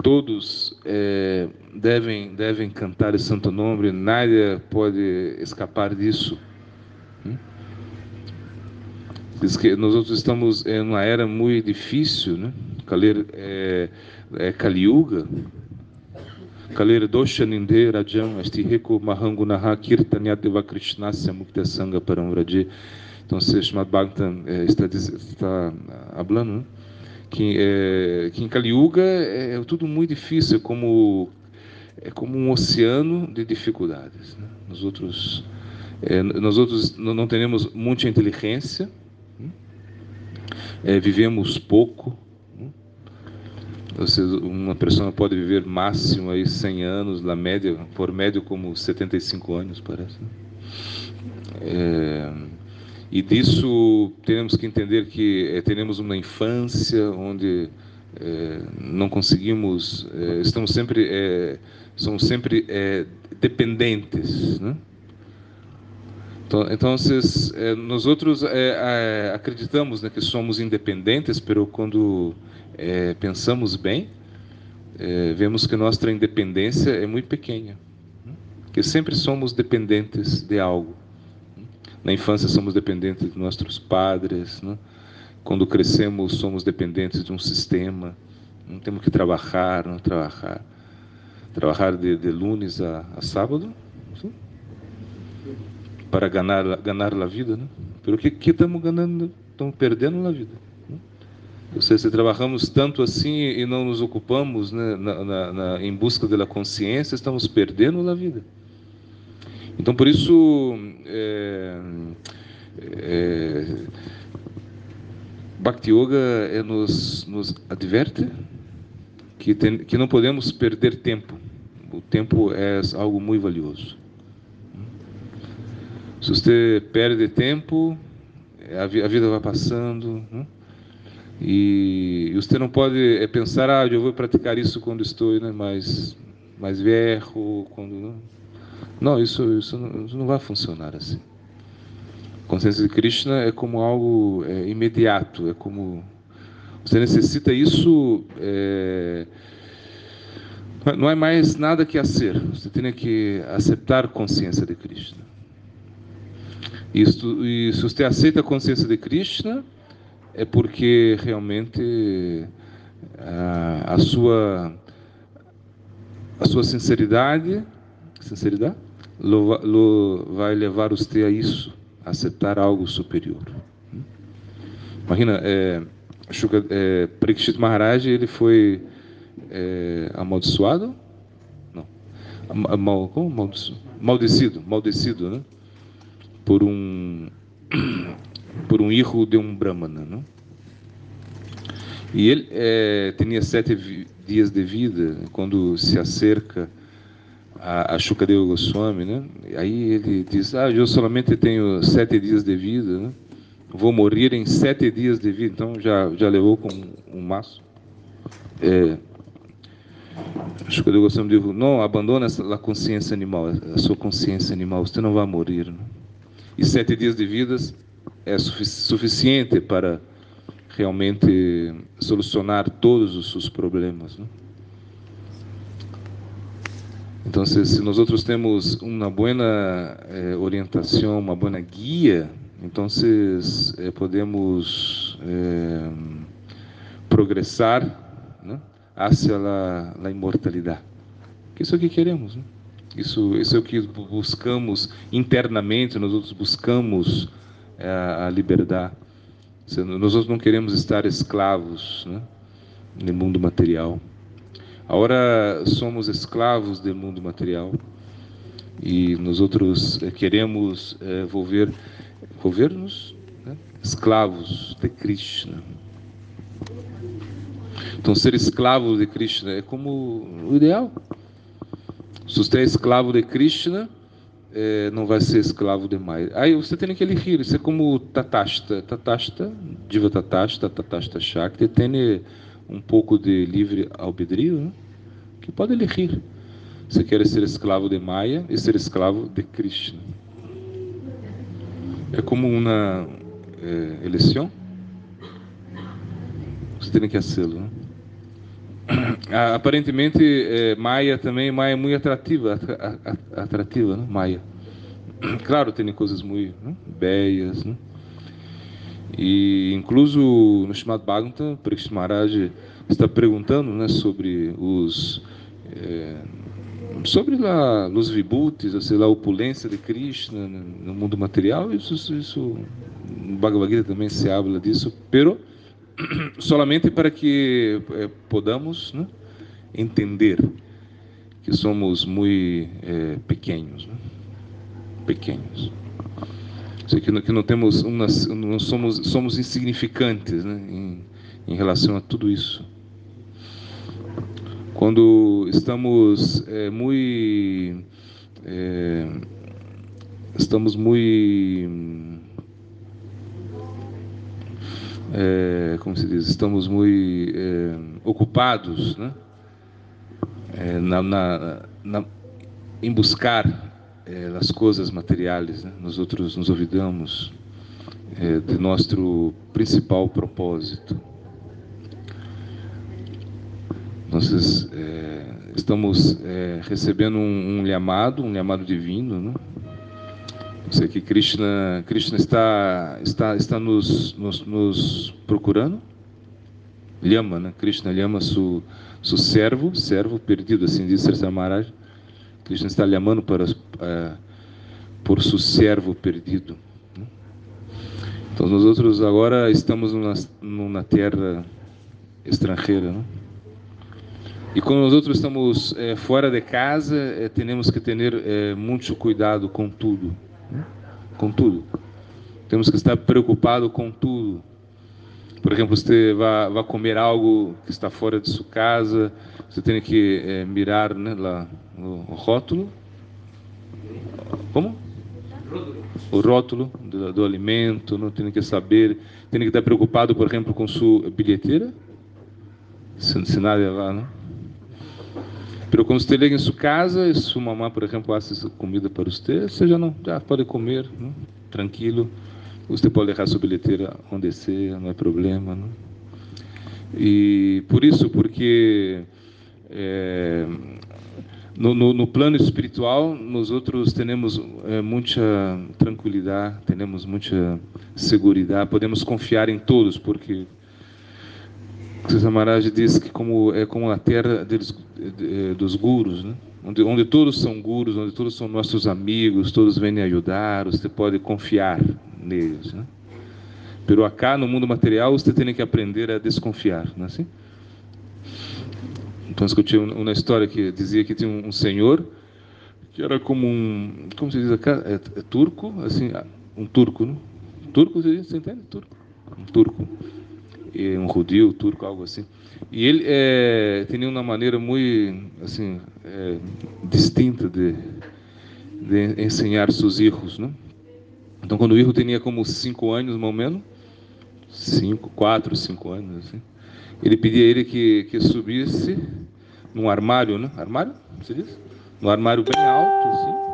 Todos é, devem devem cantar o santo nome. Nada pode escapar disso. Hum? Diz que nós outros estamos em uma era muito difícil, né? Kalir é, é Kali Yuga. Kalir Doshaninde Rajam Astiheko Mahangu Naha Kirtanyadeva Krishnasya Mukta Sangha Paramvraji. Então, se Srimad Bhagavatam é, está, está falando né? que, é, que em Kali Yuga é, é, tudo muito difícil, é como, é como um oceano de dificuldades. Né? Nós outros, é, nós outros não, não temos muita inteligência, é, vivemos pouco. Seja, uma pessoa pode viver máximo aí 100 anos, na média, por médio como 75 anos, parece. É, e disso temos que entender que é, teremos uma infância onde é, não conseguimos, é, estamos sempre, é, somos sempre dependentes, né? Então, então nós outros acreditamos né, que somos independentes, mas quando pensamos bem, vemos que nossa independência é muito pequena. Que sempre somos dependentes de algo. Na infância somos dependentes de nossos padres, né? quando crescemos somos dependentes de um sistema. Não temos que trabalhar, não trabalhar, trabalhar de, de lunes a, a sábado para ganhar ganhar a vida, né? Pelo que que estamos ganhando, estamos perdendo na vida. Né? Ou seja, se trabalhamos tanto assim e não nos ocupamos né, na, na, na, em busca da consciência, estamos perdendo a vida. Então, por isso, é, é, Bhakti Yoga é, nos, nos adverte que, tem, que não podemos perder tempo. O tempo é algo muito valioso. Se você perde tempo, a vida vai passando. Né? E você não pode é, pensar, ah, eu vou praticar isso quando estou né, mais, mais velho, quando. Né? Não, isso, isso, não, isso não vai funcionar assim. Consciência de Krishna é como algo é, imediato, é como. Você necessita isso. É, não é mais nada que a ser. Você tem que aceitar consciência de Krishna. E se você aceita a consciência de Krishna, é porque realmente a, a sua a sua sinceridade, sinceridade, vai levar você a isso, a aceitar algo superior. Imagina, é, é, Parikshit Maharaj ele foi é, amaldiçoado, não, mal, como maldecido, maldecido, né? por um (clears throat) por um hijo de um brahmana, não? E ele é, tinha sete dias de vida quando se acerca a, a Shukadeva Goswami, né? Aí ele diz: Ah, eu somente tenho sete dias de vida, né? Vou morrer em sete dias de vida. Então já já levou com um maço. É, o Goswami diz, não abandone a consciência animal, a sua consciência animal, você não vai morrer. Não? E sete dias de vida é suficiente para realmente solucionar todos os seus problemas. Não? Então, se, se nós outros temos uma boa eh, orientação, uma boa guia, então eh, podemos eh, progressar né, hacia a, imortalidade. Isso é o que queremos. Né? Isso, isso é o que buscamos internamente, nós outros buscamos é, a, a liberdade. Nós outros não queremos estar escravos né, no mundo material. Agora somos escravos do mundo material e nós outros eh, queremos é, volver, volver-nos né, de Krishna. Então, ser escravo de Krishna é como o ideal. Se você é escravo de Krishna, é, não vai ser escravo de mais. Aí você tem que elegir. Isso é como Tatasta. Tatasta, Diva Tatasta, Tatasta Shakti, tem um pouco de livre albedrio, né? que pode elegir. Você quer ser escravo de Maya e ser escravo de Krishna. É como uma é, eleição. Você tem que fazê-lo. Né? Aparentemente, é, Maia também, Maia é muito atrativa, atrativa, né? Maia. Claro, tem coisas muito né? belas, né? E incluso no chamado Bhagavatam, Parikshit Maharaj está perguntando, né, sobre os é, sobre lá os vibhutis, sei lá, a opulência de Krishna no mundo material, isso, isso no Bhagavad Gita também se habla disso, pero (coughs) solamente para que eh, podamos né, entender que somos muito eh, pequenos, né? pequenos. Que não, que não temos umas, não somos somos insignificantes né, em, em relação a tudo isso. Quando estamos é, muito é, estamos muito é, como se diz, estamos muito é, ocupados né? É, na, na, na, em buscar é, as coisas materiais. Né? Nós outros nos olvidamos é, de nosso principal propósito. Nós é, estamos é, recebendo um, um llamado, um llamado divino, né? sei que Krishna, Krishna está, está, está nos, nos, nos procurando. Lhama, né? Krishna lhama su servo, servo perdido, assim diz Sri Maharaj. Krishna está llamando para, uh, por seu servo perdido. Né? Então, nós outros agora estamos numa, numa terra estrangeira, né? E quando nós outros estamos é, fora de casa, é, temos que ter muito cuidado com tudo com tudo. Temos que estar preocupado com tudo. Por exemplo, você vai, comer algo que está fora de sua casa, você tem que mirar né, lá o, rótulo. Como? O rótulo do, do, alimento, não tem que saber, tem que estar preocupado, por exemplo, com sua bilheteira, se, se nada lá, né? Pero quando você chega em sua casa e sua mamãe, por exemplo, faz comida para você, você já não já pode comer, não? tranquilo. Você pode deixar sua bilheteira onde seja, não é problema. Não? E por isso, porque é, no, no, no, plano espiritual, nós outros temos é, muita tranquilidade, temos muita segurança, podemos confiar em todos, porque César Maharaj diz que como é como a terra deles, dos gurus, né? onde, onde todos são gurus, onde todos são nossos amigos, todos vêm ajudar, você pode confiar neles. Né? Pero acá no mundo material você tem que aprender a desconfiar, não é assim? Então escutei uma história que dizia que tinha um, senhor que era como um, como se diz acá, é, é turco, assim, um turco, né? Turco, você entende? Turco, um turco um judeu, turco, algo assim. E ele é, tinha uma maneira muito assim é, distinta de, de ensinar seus filhos, né? Então, quando o filho tinha como cinco anos, mais ou menos, cinco, quatro, cinco anos, assim, ele pedia a ele que, que subisse num armário, né? Armário, se diz? No armário bem alto, assim,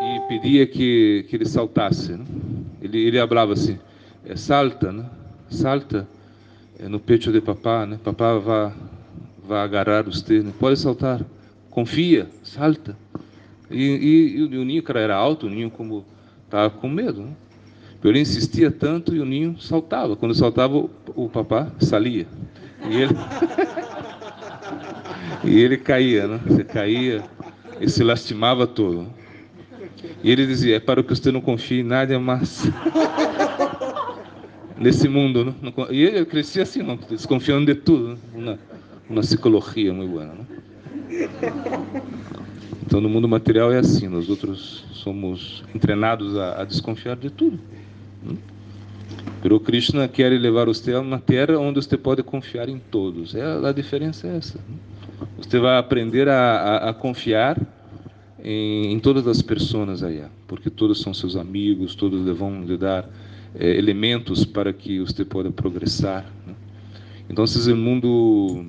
e pedia que, que ele saltasse. Né? Ele, ele falava assim, é, salta, né? Salta é, no peito de papá, né? Papá vai, vai agarrar você, né? Pode saltar, confia, salta. E, e, e o ninho, cara, era alto, o ninho como estava com medo, né? Ele insistia tanto e o ninho saltava. Quando saltava, o, o papá salia. E ele, (laughs) e ele caía, né? Você caía e se lastimava todo. E ele dizia: É para que você não confie em nada mais. (laughs) Nesse mundo, né? E ele crescia assim, não, desconfiando de tudo. Né? Uma, psicologia muito boa. Né? Então, no mundo material é assim: nós outros somos treinados a, a desconfiar de tudo. Pero Krishna quer levar você a uma terra onde você pode confiar em todos. É, a diferença é essa. Você vai aprender a, a, a confiar em, em, todas as pessoas aí, porque todos são seus amigos, todos vão lhe dar é, elementos para que você possa progressar. Né? Então, o mundo,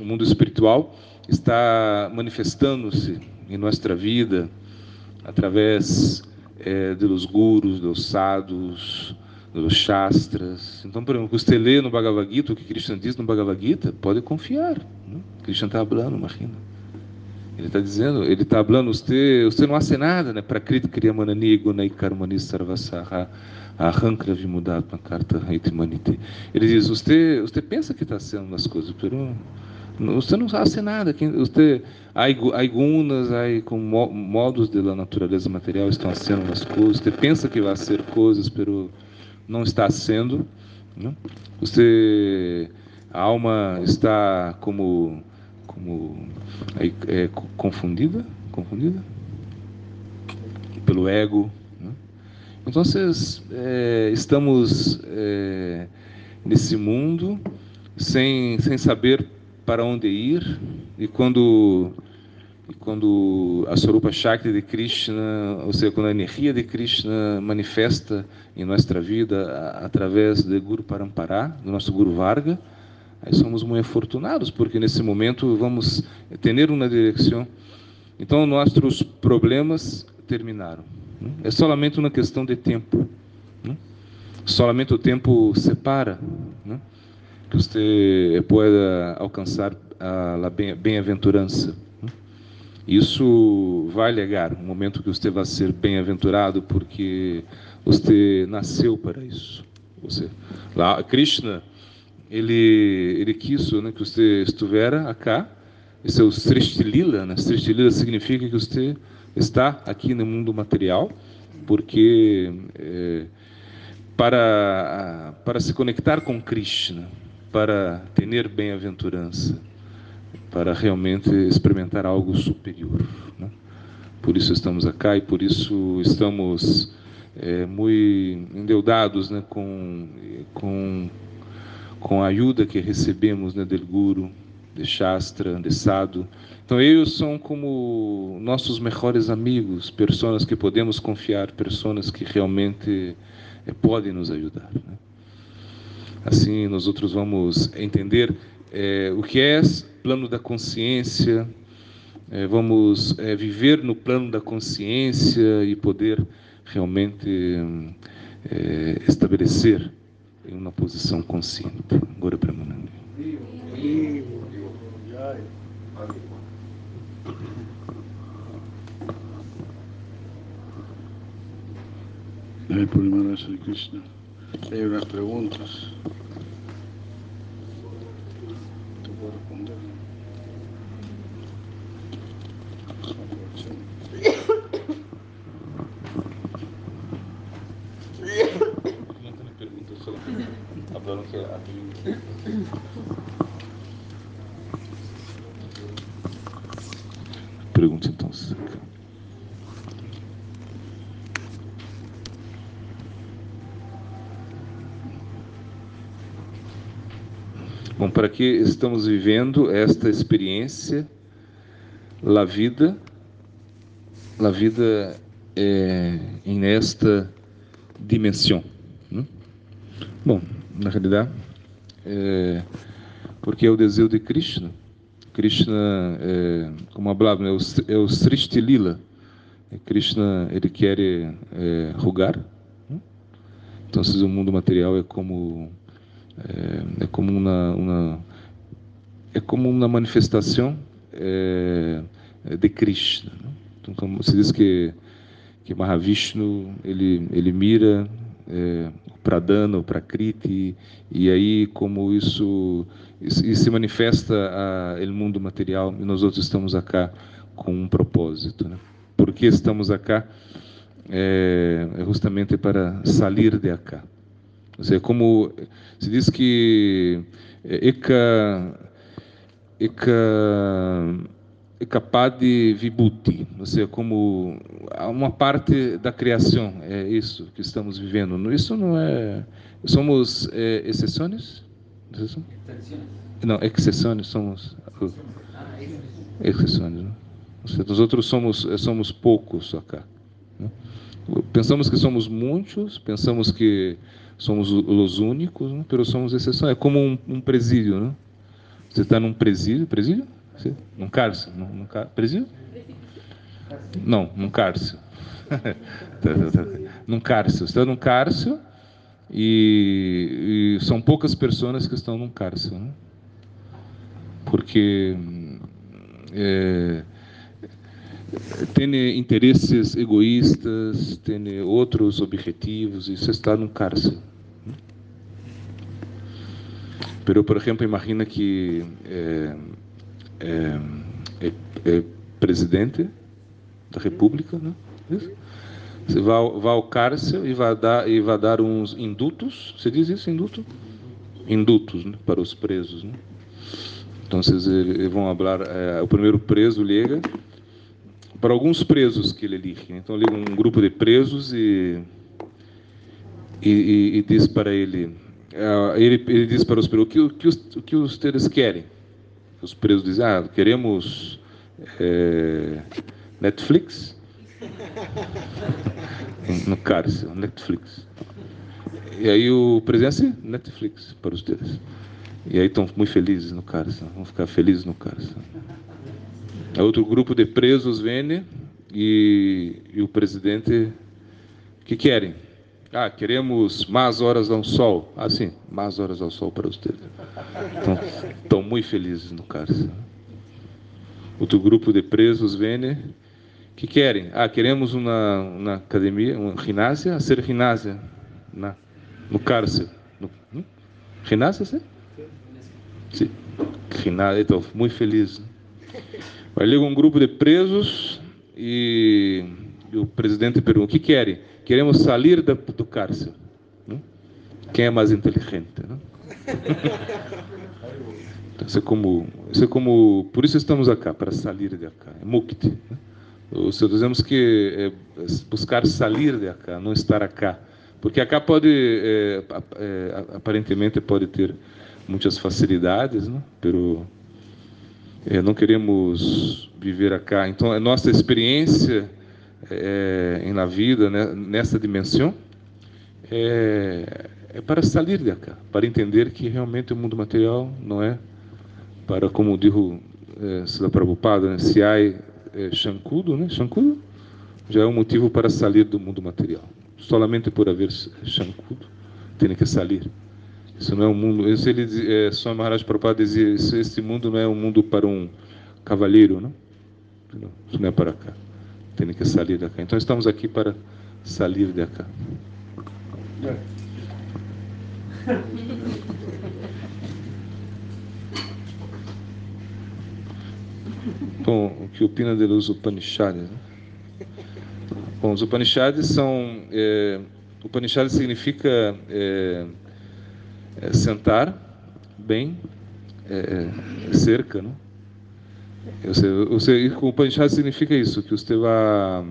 o mundo espiritual está manifestando-se em nossa vida através é, dos gurus, dos sadhus, dos shastras. Então, por exemplo, você lê no Bhagavad Gita o que Krishna diz no Bhagavad Gita, pode confiar. Né? Krishna está falando, imagina. Ele está dizendo, ele está falando, você, você não hace nada, né? Para Krita Kriyamanani Gunai Karmani Sarvasaha Arranca Vimudatma Karta Manite. Ele diz, você, você pensa que está sendo as coisas, pero você não hace nada. Você, há com modos da natureza material estão sendo as coisas. Você pensa que vai ser coisas, pero não está sendo. Né? Você, a alma está como, como é, é, confundida, confundida pelo ego. Né? Então, é, estamos é, nesse mundo sem, sem saber para onde ir e quando e quando a Sorupa Shakti de Krishna, ou seja, quando a energia de Krishna manifesta em nossa vida através de Guru Parampara, do nosso Guru Varga, aí somos muito afortunados, porque nesse momento vamos ter uma direção. Então, nossos problemas terminaram. Né? É somente uma questão de tempo. Né? Solamente o tempo separa né? que você pueda alcançar a bem-aventurança. Isso vai legar um momento que você vai ser bem-aventurado porque você nasceu para isso. Você, lá, Krishna, ele, ele quis né, que você estivesse acá. Esse é o Srishtilila. Né? Srishtilila significa que você está aqui no mundo material porque é, para, para se conectar com Krishna, para ter bem-aventurança para realmente experimentar algo superior. Né? Por isso estamos aqui e por isso estamos é, muito endeudados né, com, com, com a ajuda que recebemos né, do Guru, de Shastra, de Sadhu. Então, eles são como nossos melhores amigos, pessoas que podemos confiar, pessoas que realmente é, podem nos ajudar. Né? Assim, nós outros vamos entender é, o que é plano da consciência, é, vamos viver no plano da consciência e poder realmente estabelecer em uma posição consciente. Agora para Manandi. Jai Purimanasa Krishna. Hay unas preguntas. Pergunta então. Bom, para que estamos vivendo esta experiência, la vida, la vida é, em esta dimensão. Né? Bom, na realidade, é, porque é o desejo de Krishna Krishna, é, como hablava, é o, é Srishti Lila. Krishna, ele quer é, rugar. Então, o mundo material é como é, é como uma, uma, é como uma manifestação é, de Krishna. Né? Então, como se diz que que Mahavishnu ele ele mira é, o Pradana, o Prakriti e aí como isso se manifesta a, o mundo material e nós outros estamos acá com um propósito, né? Por que estamos acá? É, é justamente para sair de acá. Ou seja, como se diz que Eka, Eka, Ekapadi Vibhuti, ou seja, como uma parte da criação, é isso que estamos vivendo. Isso não é. Somos é, exceções? Não, exceções, somos. Exceções. Né? Seja, nós outros somos, somos poucos acá. Né? Pensamos que somos muitos, pensamos que somos os únicos, né? mas somos exceção. É como um, um presídio, né? Você está num presídio, presídio? Num cárcere, num, num presídio? Não, num cárcere. (laughs) num cárcere. Está num cárcere e, e, são poucas pessoas que estão num cárcere, né? Porque é, tem interesses egoístas, tem outros objetivos, e você está num cárcere. Pero, por exemplo, imagina que é, é, é, é presidente da República, né? Você vai, vai ao cárcere e vai dar e vai dar uns indutos. Você diz isso, induto? Indutos né? para os presos, né? Então, eles vão falar. É, o primeiro preso liga para alguns presos que ele elige. Então, liga um grupo de presos e e, e, e diz para ele ele, ele diz para os presos, o que, o que, os, o que os querem? Os presos dizem, ah, queremos é, Netflix. (laughs) no cárcere, Netflix. E aí o presidente, Netflix para os teres. E aí estão muito felizes no cárcere, vão ficar felizes no cárcere. Outro grupo de presos vem e, e o presidente, que querem? Ah, queremos mais horas ao sol. Ah, sim, mais horas ao sol para deles. Então, estão muito felizes no cárcere. Outro grupo de presos vem. que querem? Ah, queremos uma, uma academia, uma ginásio, ser ginásio na, no cárcere. No, hum? Sim? Sim. Ginásio, estou muito feliz. Aí liga um grupo de presos e, e o presidente pergunta: o que querem? Queremos sair do cárcere. Não? Quem é mais inteligente? Não? Então, isso é como, isso é como, por isso estamos aqui, para sair de cá. É mukti. Né? Ou dizemos que é buscar sair de cá, não estar acá. Porque acá pode, é, é, aparentemente, pode ter muitas facilidades, né? Pero, é, não queremos viver acá. Então, a nossa experiência é, na vida, né, nessa dimensão, é, é, para sair de cá, para entender que realmente o mundo material não é para, como diz é, Sila Prabhupada, né, se há Shankudo, né, Shankudo já é um motivo para sair do mundo material. Solamente por haver Shankudo, tem que sair. Isso não é um mundo. Isso ele, é, Swami Maharaj Prabhupada dizia: esse mundo não é um mundo para um cavaleiro, não? Isso não é para cá tem que sair de cá. Então estamos aqui para sair de cá. Bom, o que opina dos Upanishads? Né? Bom, os Upanishads são. É, Upanishad significa é, é, sentar bem, é, cerca, não? Você, você, o Upanishad significa isso, que você vai,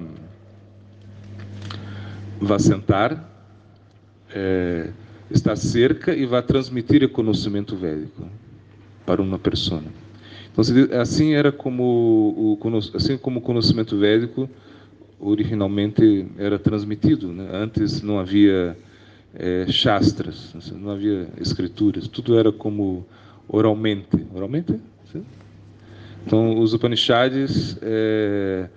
vai sentar, é, estar cerca e vai transmitir o conhecimento védico para uma pessoa. Então, assim era como o assim como o conhecimento védico originalmente era transmitido. Né? Antes não havia é, shastras, não havia escrituras, tudo era como oralmente. Oralmente? Sim? Então, os Upanishads é,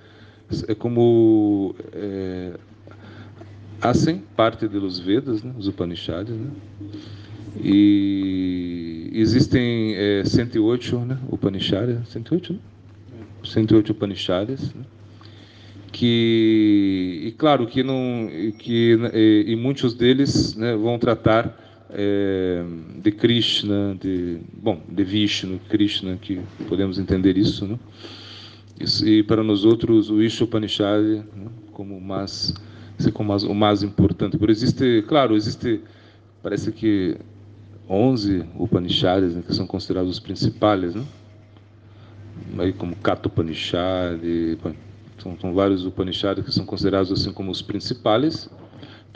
é como é, hacen parte dos Vedas, né? os Upanishads, né? E existem é, 108 né? Upanishads, 108, né? 108 Upanishads, né? que e claro que não que e, e muitos deles né, vão tratar é, de Krishna, de bom, de Vishnu, Krishna, que podemos entender isso, né? E para nós outros o Isha Upanishad né, como mais como mais, o mais importante. Por existe, claro, existe parece que 11 Upanishads né, que são considerados os principais, né? Aí como Kata Upanishad, são, são vários Upanishads que são considerados assim como os principais.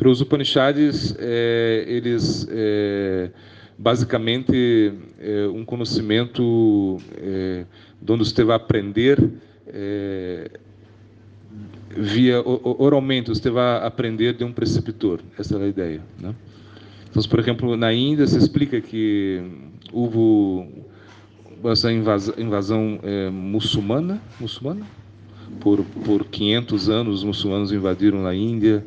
Para os Upanishads, é, eles é, basicamente é, um conhecimento é, onde você vai aprender é, via oralmente, você vai aprender de um preceptor. Essa é a ideia. Né? Então, por exemplo, na Índia se explica que houve essa invasão, invasão é, muçulmana, muçulmana por, por 500 anos os muçulmanos invadiram a Índia,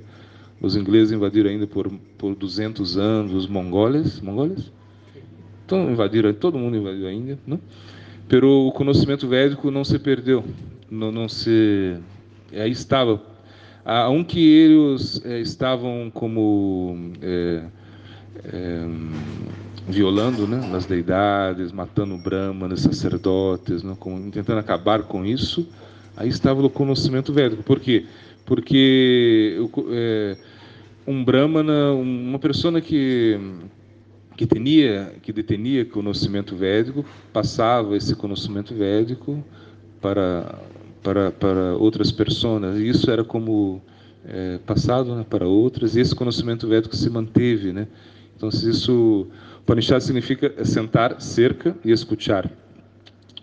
os ingleses invadiram ainda por, por 200 anos, os mongoles, mongoles? Então invadiram, todo mundo invadiu a Índia, não? Pero o conhecimento védico não se perdeu, não, não se, aí estava, aunque eles é, estavam como é, violando né, as deidades, matando brahmanes, sacerdotes, né, com, tentando acabar com isso, Aí estava o conhecimento védico. Por quê? Porque é, um brahmana, uma pessoa que que tinha que detenia conhecimento védico passava esse conhecimento védico para para para outras pessoas. Isso era como é, passado né, para outras e esse conhecimento védico se manteve, né? Então isso Upanishad significa sentar cerca e escutar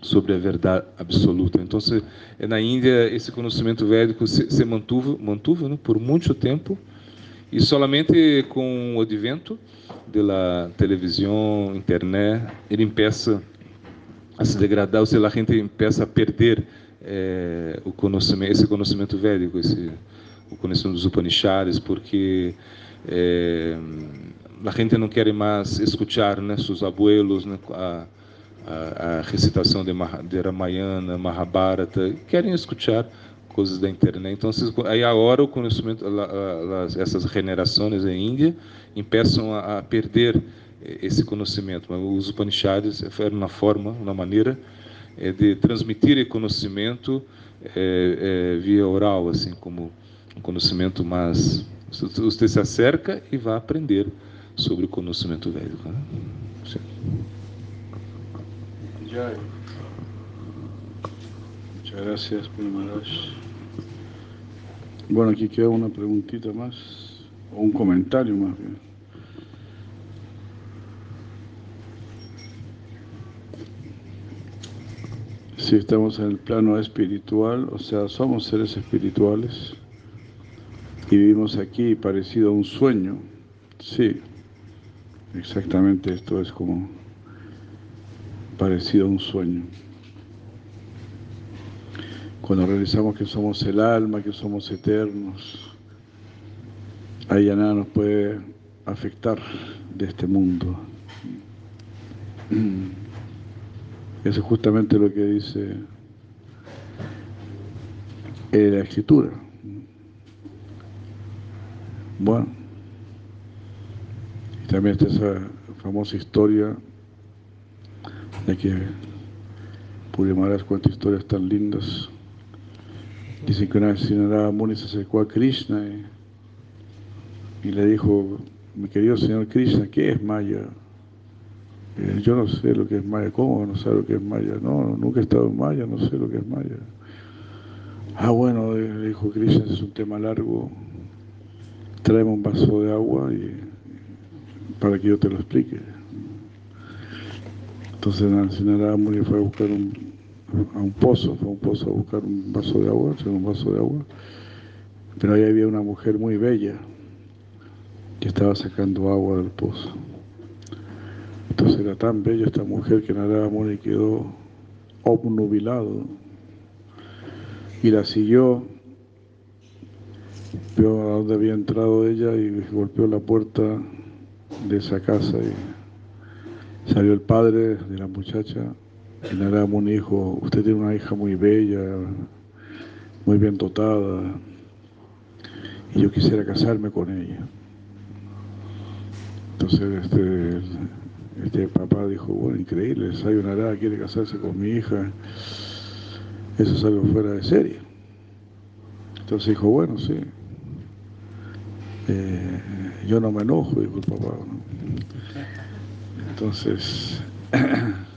sobre a verdade absoluta. Então, se, na Índia, esse conhecimento védico se, se mantuvo, mantuvo né, por muito tempo, e somente com o advento da televisão, internet, ele começa a se degradar, ou seja, a gente começa a perder é, o conhecimento, esse conhecimento védico, esse, o conhecimento dos Upanishads, porque é, a gente não quer mais escutar né, seus abuelos, né, a, a, a recitação de, de Ramayana, Mahabharata, querem escutar coisas da internet. Então, aí agora o conhecimento, essas generações em Índia, começam a, perder esse conhecimento. Os Upanishads eram uma forma, uma maneira é, de transmitir conhecimento é, é, via oral, assim como um conhecimento mais você se acerca e vai aprender sobre o conhecimento védico. Né? Jai. Gracias, Maharaj. Bueno, aquí queda una preguntita más, o un comentario más bien. Si estamos en el plano espiritual, o sea, somos seres espirituales y vivimos aquí parecido a un sueño, sí, exactamente esto es como parecido a un sueño. Cuando realizamos que somos el alma, que somos eternos, ahí ya nada nos puede afectar de este mundo. (clears throat) Eso es justamente lo que dice la escritura. Bueno, y también está esa famosa historia de que Puri Maharaj cuenta historias tan lindas. Dicen que una vez Sinarada Muni se acercó a Krishna y, le dijo, mi querido señor Krishna, ¿qué es Maya? Yo no sé lo que es Maya. ¿Cómo no sabe lo que es Maya? No, nunca he estado en Maya, no sé lo que es Maya. Ah, bueno, le dijo Krishna, es un tema largo. Traemos un vaso de agua y para que yo te lo explique. Entonces señora Muni fue a buscar un, a un pozo, fue a un pozo a buscar un vaso de agua, un vaso de agua. Pero ahí había una mujer muy bella que estaba sacando agua del pozo. Entonces era tan bella esta mujer que Narada Muni quedó obnubilado y la siguió. Vio a dónde había entrado ella y golpeó la puerta de esa casa y salió el padre de la muchacha y Narada Muni dijo, usted tiene una hija muy bella, muy bien dotada y yo quisiera casarme con ella. Entonces este, este papá dijo, bueno, increíble, Sayonara quiere casarse con mi hija, eso es algo fuera de serie. Entonces dijo, bueno, sí, eh, yo no me enojo, dijo el papá. Entonces, (clears throat)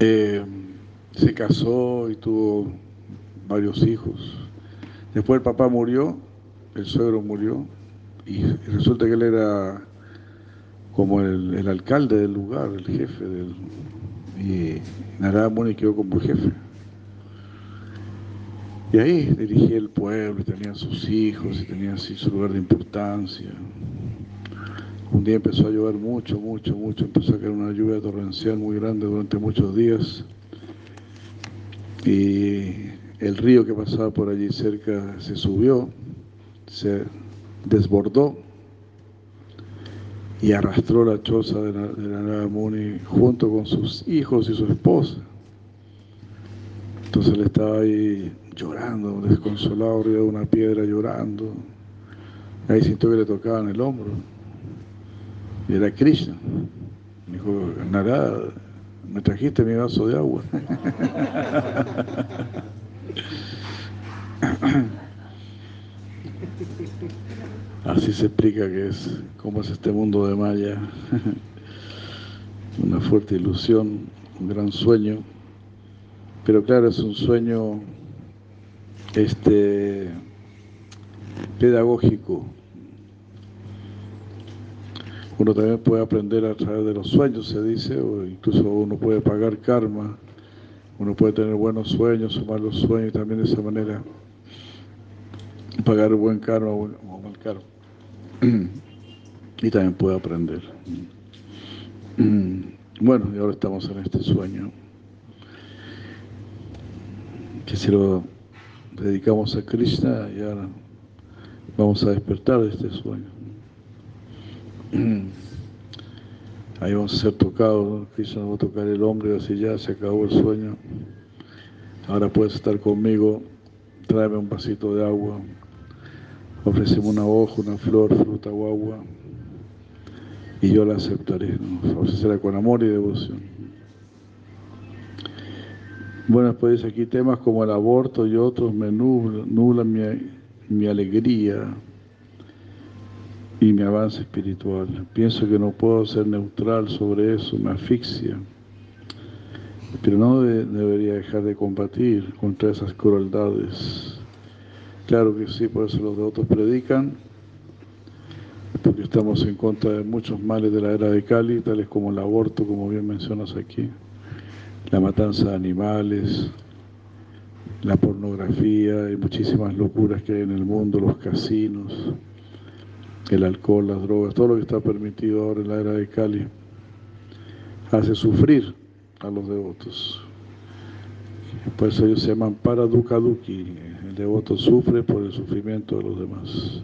eh, se casó y tuvo varios hijos. Después el papá murió, el suegro murió, y resulta que él era como el, alcalde del lugar, el jefe del... Y Narada Muni quedó como jefe. Y ahí dirigía el pueblo, y tenía sus hijos, y tenía así su lugar de importancia. Un día empezó a llover mucho, mucho, mucho, empezó a caer una lluvia torrencial muy grande durante muchos días. Y el río que pasaba por allí cerca se subió, se desbordó y arrastró la choza de la, de Muni junto con sus hijos y su esposa. Entonces él estaba ahí llorando, desconsolado, arriba de una piedra llorando. Ahí sintió que le tocaban el hombro. Y era Krishna. Me dijo, Narada, me trajiste mi vaso de agua. (laughs) Así se explica que es cómo es este mundo de Maya. (laughs) Una fuerte ilusión, un gran sueño. Pero claro, es un sueño este pedagógico. Uno también puede aprender a través de los sueños, se dice, o incluso uno puede pagar karma, uno puede tener buenos sueños o malos sueños también de esa manera pagar buen karma o mal karma. (clears throat) Y también puede aprender. (clears throat) Bueno, y ahora estamos en este sueño. Que si lo dedicamos a Krishna, y ahora vamos a despertar de este sueño. (clears throat) Ahí vamos a ser tocados, Krishna nos va a tocar el hombre, así ya se acabó el sueño. Ahora puedes estar conmigo, tráeme un vasito de agua, ofrecemos una hoja, una flor, fruta o agua, y yo la aceptaré, ¿no? ofrecerá con amor y devoción. Bueno, después aquí temas como el aborto y otros me nublan, mi alegría y mi avance espiritual. Pienso que no puedo ser neutral sobre eso, me asfixia. Pero no debería dejar de combatir contra esas crueldades. Claro que sí, por eso los devotos predican, porque estamos en contra de muchos males de la era de Cali, tales como el aborto, como bien mencionas aquí, la matanza de animales, la pornografía y muchísimas locuras que hay en el mundo, los casinos, el alcohol, las drogas, todo lo que está permitido ahora en la era de Cali, hace sufrir a los devotos. Por eso ellos se llaman paradukaduki, devoto sufre por el sufrimiento de los demás.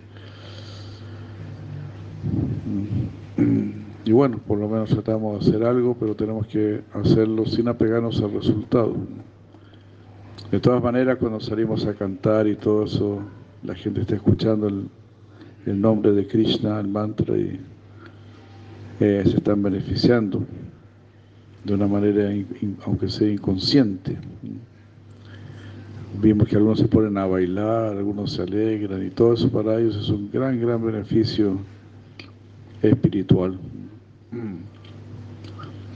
Y bueno, por lo menos tratamos de hacer algo, pero tenemos que hacerlo sin apegarnos al resultado. De todas maneras, cuando salimos a cantar y todo eso, la gente está escuchando el, nombre de Krishna, el mantra, y eh, se están beneficiando de una manera, aunque sea inconsciente. Vimos que algunos se ponen a bailar, algunos se alegran y todo eso para ellos es un gran, gran beneficio espiritual.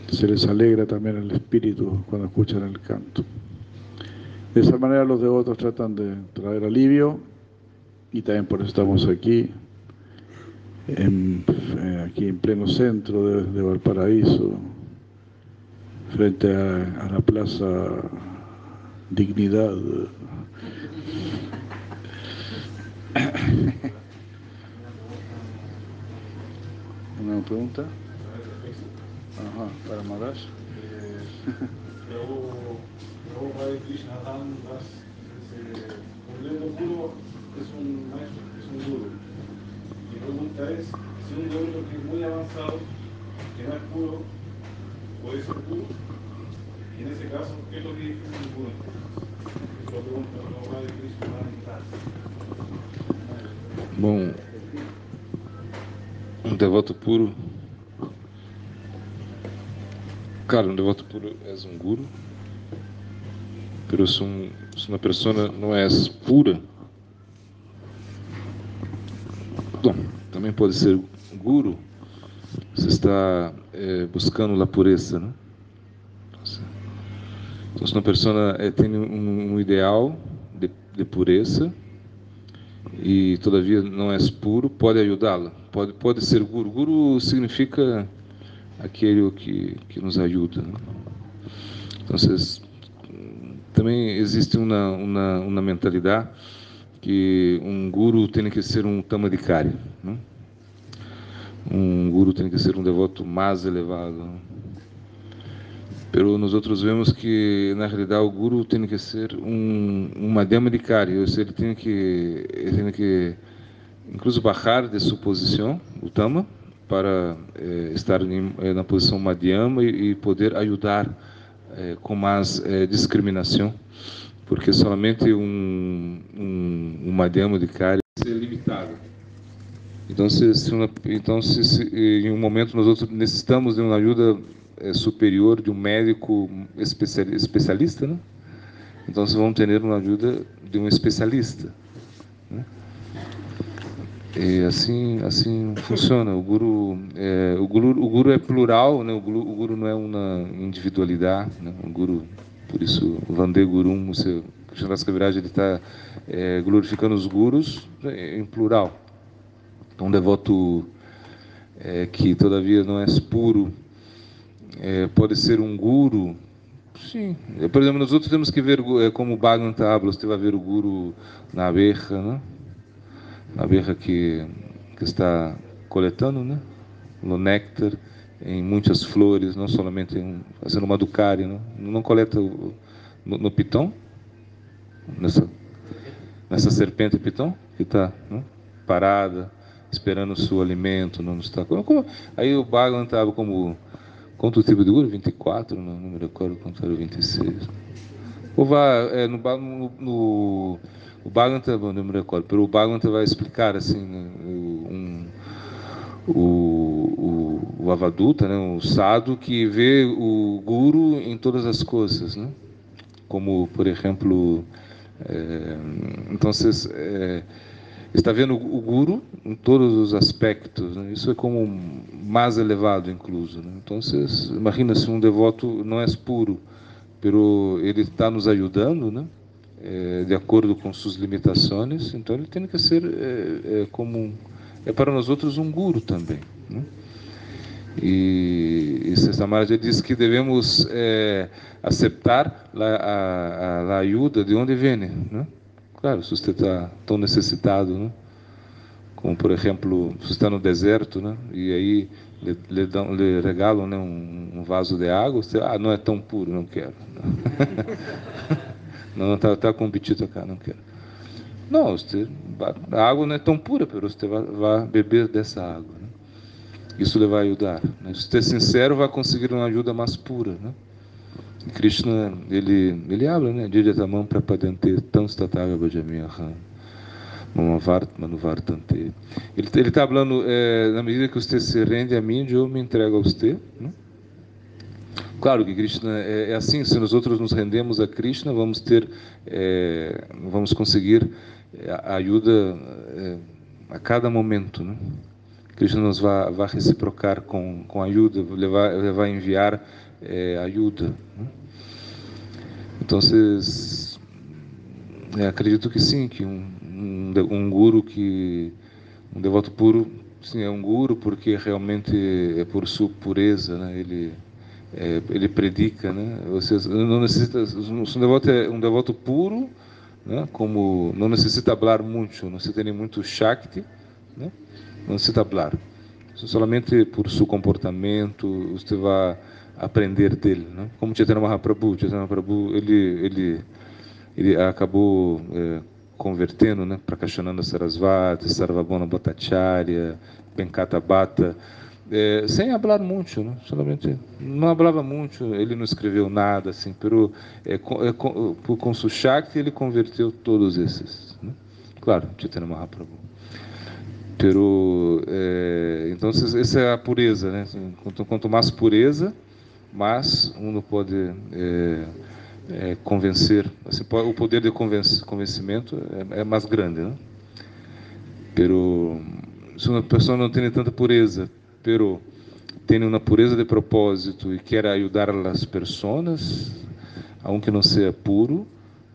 Se les alegra también el espíritu cuando escuchan el canto. De esa manera los devotos tratan de traer alivio y también por eso estamos aquí, en, eh, aquí en pleno centro de, Valparaíso, frente a la plaza dignidad. (coughs) ¿Una pregunta? Ajá, para Luego, luego Padre Krishna Dan das, un devoto puro es un maestro, es un guru. Mi pregunta es, si un devoto que es muy avanzado, que no es puro, puede ser puro, y en ese caso, ¿qué es lo que dice un guru? Lo pregunta luego Padre Krishna Dan Bom, um devoto puro Claro, um devoto puro é um guru, pero se, um, se uma pessoa não é pura, também pode ser guru, você está é, buscando a pureza, né? Então, se uma pessoa é, tem um, um ideal de, de, pureza e todavia não é puro, pode ajudá-la, pode, pode ser guru. Guru significa aquele que, que nos ajuda. Né? Então, também existe uma, uma, uma mentalidade que um guru tem que ser um tamadikari. Né? Um guru tem que ser um devoto mais elevado. Né? Pero nós outros vemos que na realidade o guru tem que ser um um madhyamadikári, ou seja, ele tem que ele tem que incluso baixar de sua posição, o tama, para eh, estar em, eh, na posição Madhyama e, e poder ajudar eh, com mais discriminação, porque somente um, um, um Madhyama de cara é limitado. Então, se, se uma, então se, se, em um momento nós outros necessitamos de uma ajuda superior de um médico especialista, né? então vamos ter uma ajuda de um especialista. Né? E assim, assim funciona. O guru, é, o guru, o guru é plural, né? O guru, o guru não é uma individualidade, né? O guru, por isso, Vande Gurum, seu Krishnadas Kaviraj, ele está é, glorificando os gurus em plural. Então, um devoto é, que todavia não é puro, é, pode ser um guru, sim. Por exemplo, nós outros temos que ver é, como o Bhagavata habla, você vai ver o guru na abeja, né? a abelha que, que está coletando né? o néctar em muitas flores, não somente em, fazendo uma ducária, não, não coleta o, no, no pitão, nessa, nessa serpente pitão que está parada, esperando o seu alimento, não está. Aí o Bhagavan estava como quanto tipo de guru? 24, não, não me recordo quanto era 26. Ou vá é, no, no, no o Bhagavata, não me recordo, o Bhagavata vai explicar assim, né, um, o, o, o Avaduta, né, o Sadhu, que vê o Guru em todas as coisas, né? como, por exemplo, é, então é, está vendo o Guru em todos os aspectos, né? isso é como mais elevado, incluso. Né? Então, vocês imagina se um devoto não é puro, pero ele está nos ajudando, né? é, de acordo com suas limitações, então ele tem que ser é, é, como é para nós outros um guru também. Né? E, e Maharaj diz que devemos é, aceitar a, a, a, ajuda de onde vem. Né? Claro, se você está tão necessitado, né? como por exemplo, você está no deserto, né? e aí lhe, lhe, dão, lhe regalam né? um, um, vaso de água, você, ah, não é tão puro, não quero. (laughs) Não, está tá com cá, não quero. Não, você, a água não é tão pura, mas você vai, beber dessa água. Né? Isso lhe vai ajudar. Né? Se você é sincero, vai conseguir uma ajuda mais pura. Né? E Krishna, ele, ele abre, né? Dijatamam prapadante tam statava bhajamiyaham. Ele está falando, é, na medida que você se rende a mim, eu me entrego a você. Né? Claro que Krishna é, é, assim, se nós outros nos rendemos a Krishna, vamos ter, é, vamos conseguir ajuda é, a cada momento, né? Krishna nos vai, vai reciprocar com, com ajuda, ele vai, vai enviar é, ajuda. Né? Então, é, acredito que sim, que um, um, um guru que um devoto puro, sim, é um guru porque realmente é por sua pureza, né? Ele é, ele predica, né? Você não necessita, um devoto é um devoto puro, né? Como não necessita falar muito, não se tem muito shakti, né? Não necessita falar. Somente por seu comportamento, você vai aprender dele. Né? Como Chaitanya Mahaprabhu, Chaitanya Mahaprabhu ele, ele, ele acabou é, convertendo né, para Kashananda Sarasvati, Sarvabhauma Bhattacharya, Venkata Bhatta, é, sem falar muito, né? solamente não falava muito, ele não escreveu nada assim, pero é, com, é, com, Shakti ele converteu todos esses, né? claro, Chaitanya Mahaprabhu. Pero, é, então essa é a pureza, né? Quanto, quanto mais pureza, mais um pode é, é, convencer, assim, o poder de convencimento é, é, mais grande, né? Pero se uma pessoa não tem tanta pureza, pero tem uma pureza de propósito e quer ajudar as pessoas, aunque não seja puro,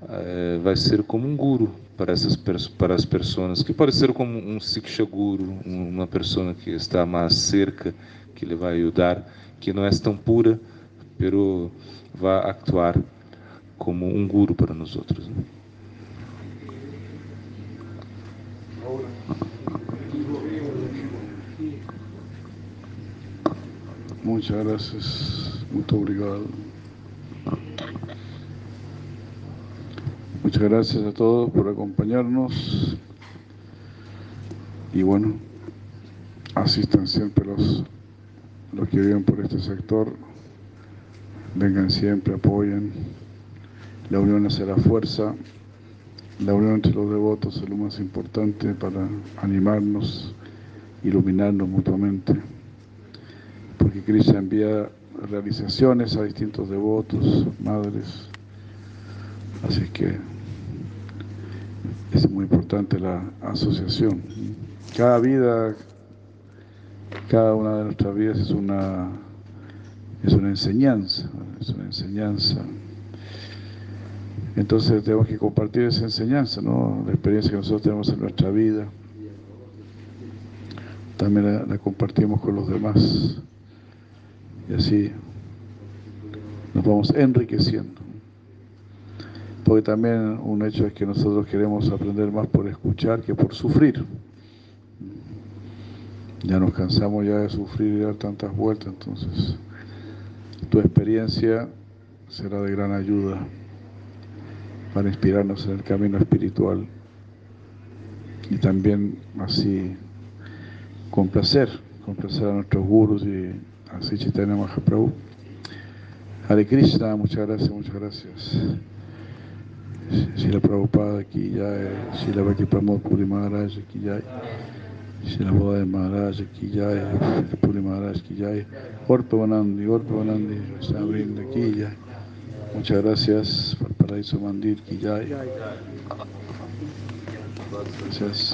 é, vai ser como um guru para essas para as pessoas, que pode ser como um siksha guru, uma pessoa que está mais cerca, que lhe vai ajudar, que não é tão pura, pero vai actuar como um guru para nós outros. Né? Muchas gracias, muito obrigado. Muchas gracias a todos por acompañarnos. Y bueno, asistan siempre los, los que viven por este sector. Vengan siempre, apoyen. La unión hace la fuerza. La unión entre los devotos es lo más importante para animarnos, iluminarnos mutuamente. Porque Cristo envía realizaciones a distintos devotos, madres. Así que es muy importante la asociación. Cada vida, cada una de nuestras vidas es una, es una enseñanza, es una enseñanza. Entonces tenemos que compartir esa enseñanza, ¿no? la experiencia que nosotros tenemos en nuestra vida. También la compartimos con los demás. Y así nos vamos enriqueciendo porque también un hecho es que nosotros queremos aprender más por escuchar que por sufrir. Ya nos cansamos ya de sufrir y dar tantas vueltas, entonces tu experiencia será de gran ayuda para inspirarnos en el camino espiritual y también así complacer, complacer a nuestros gurus y Así Chaitanya Mahaprabhu. Hare Krishna, muchas gracias, muchas gracias. Shila Prabhupada aquí ya, eh, Shila Bhakti Pramod Puri Maharaj aquí ya, Shila Boda de Maharaj aquí ya, Puri Maharaj aquí ya, Orto Banandi, Orto Banandi, están abriendo aquí ya. Muchas gracias, por Paraíso Mandir aquí ya. Gracias.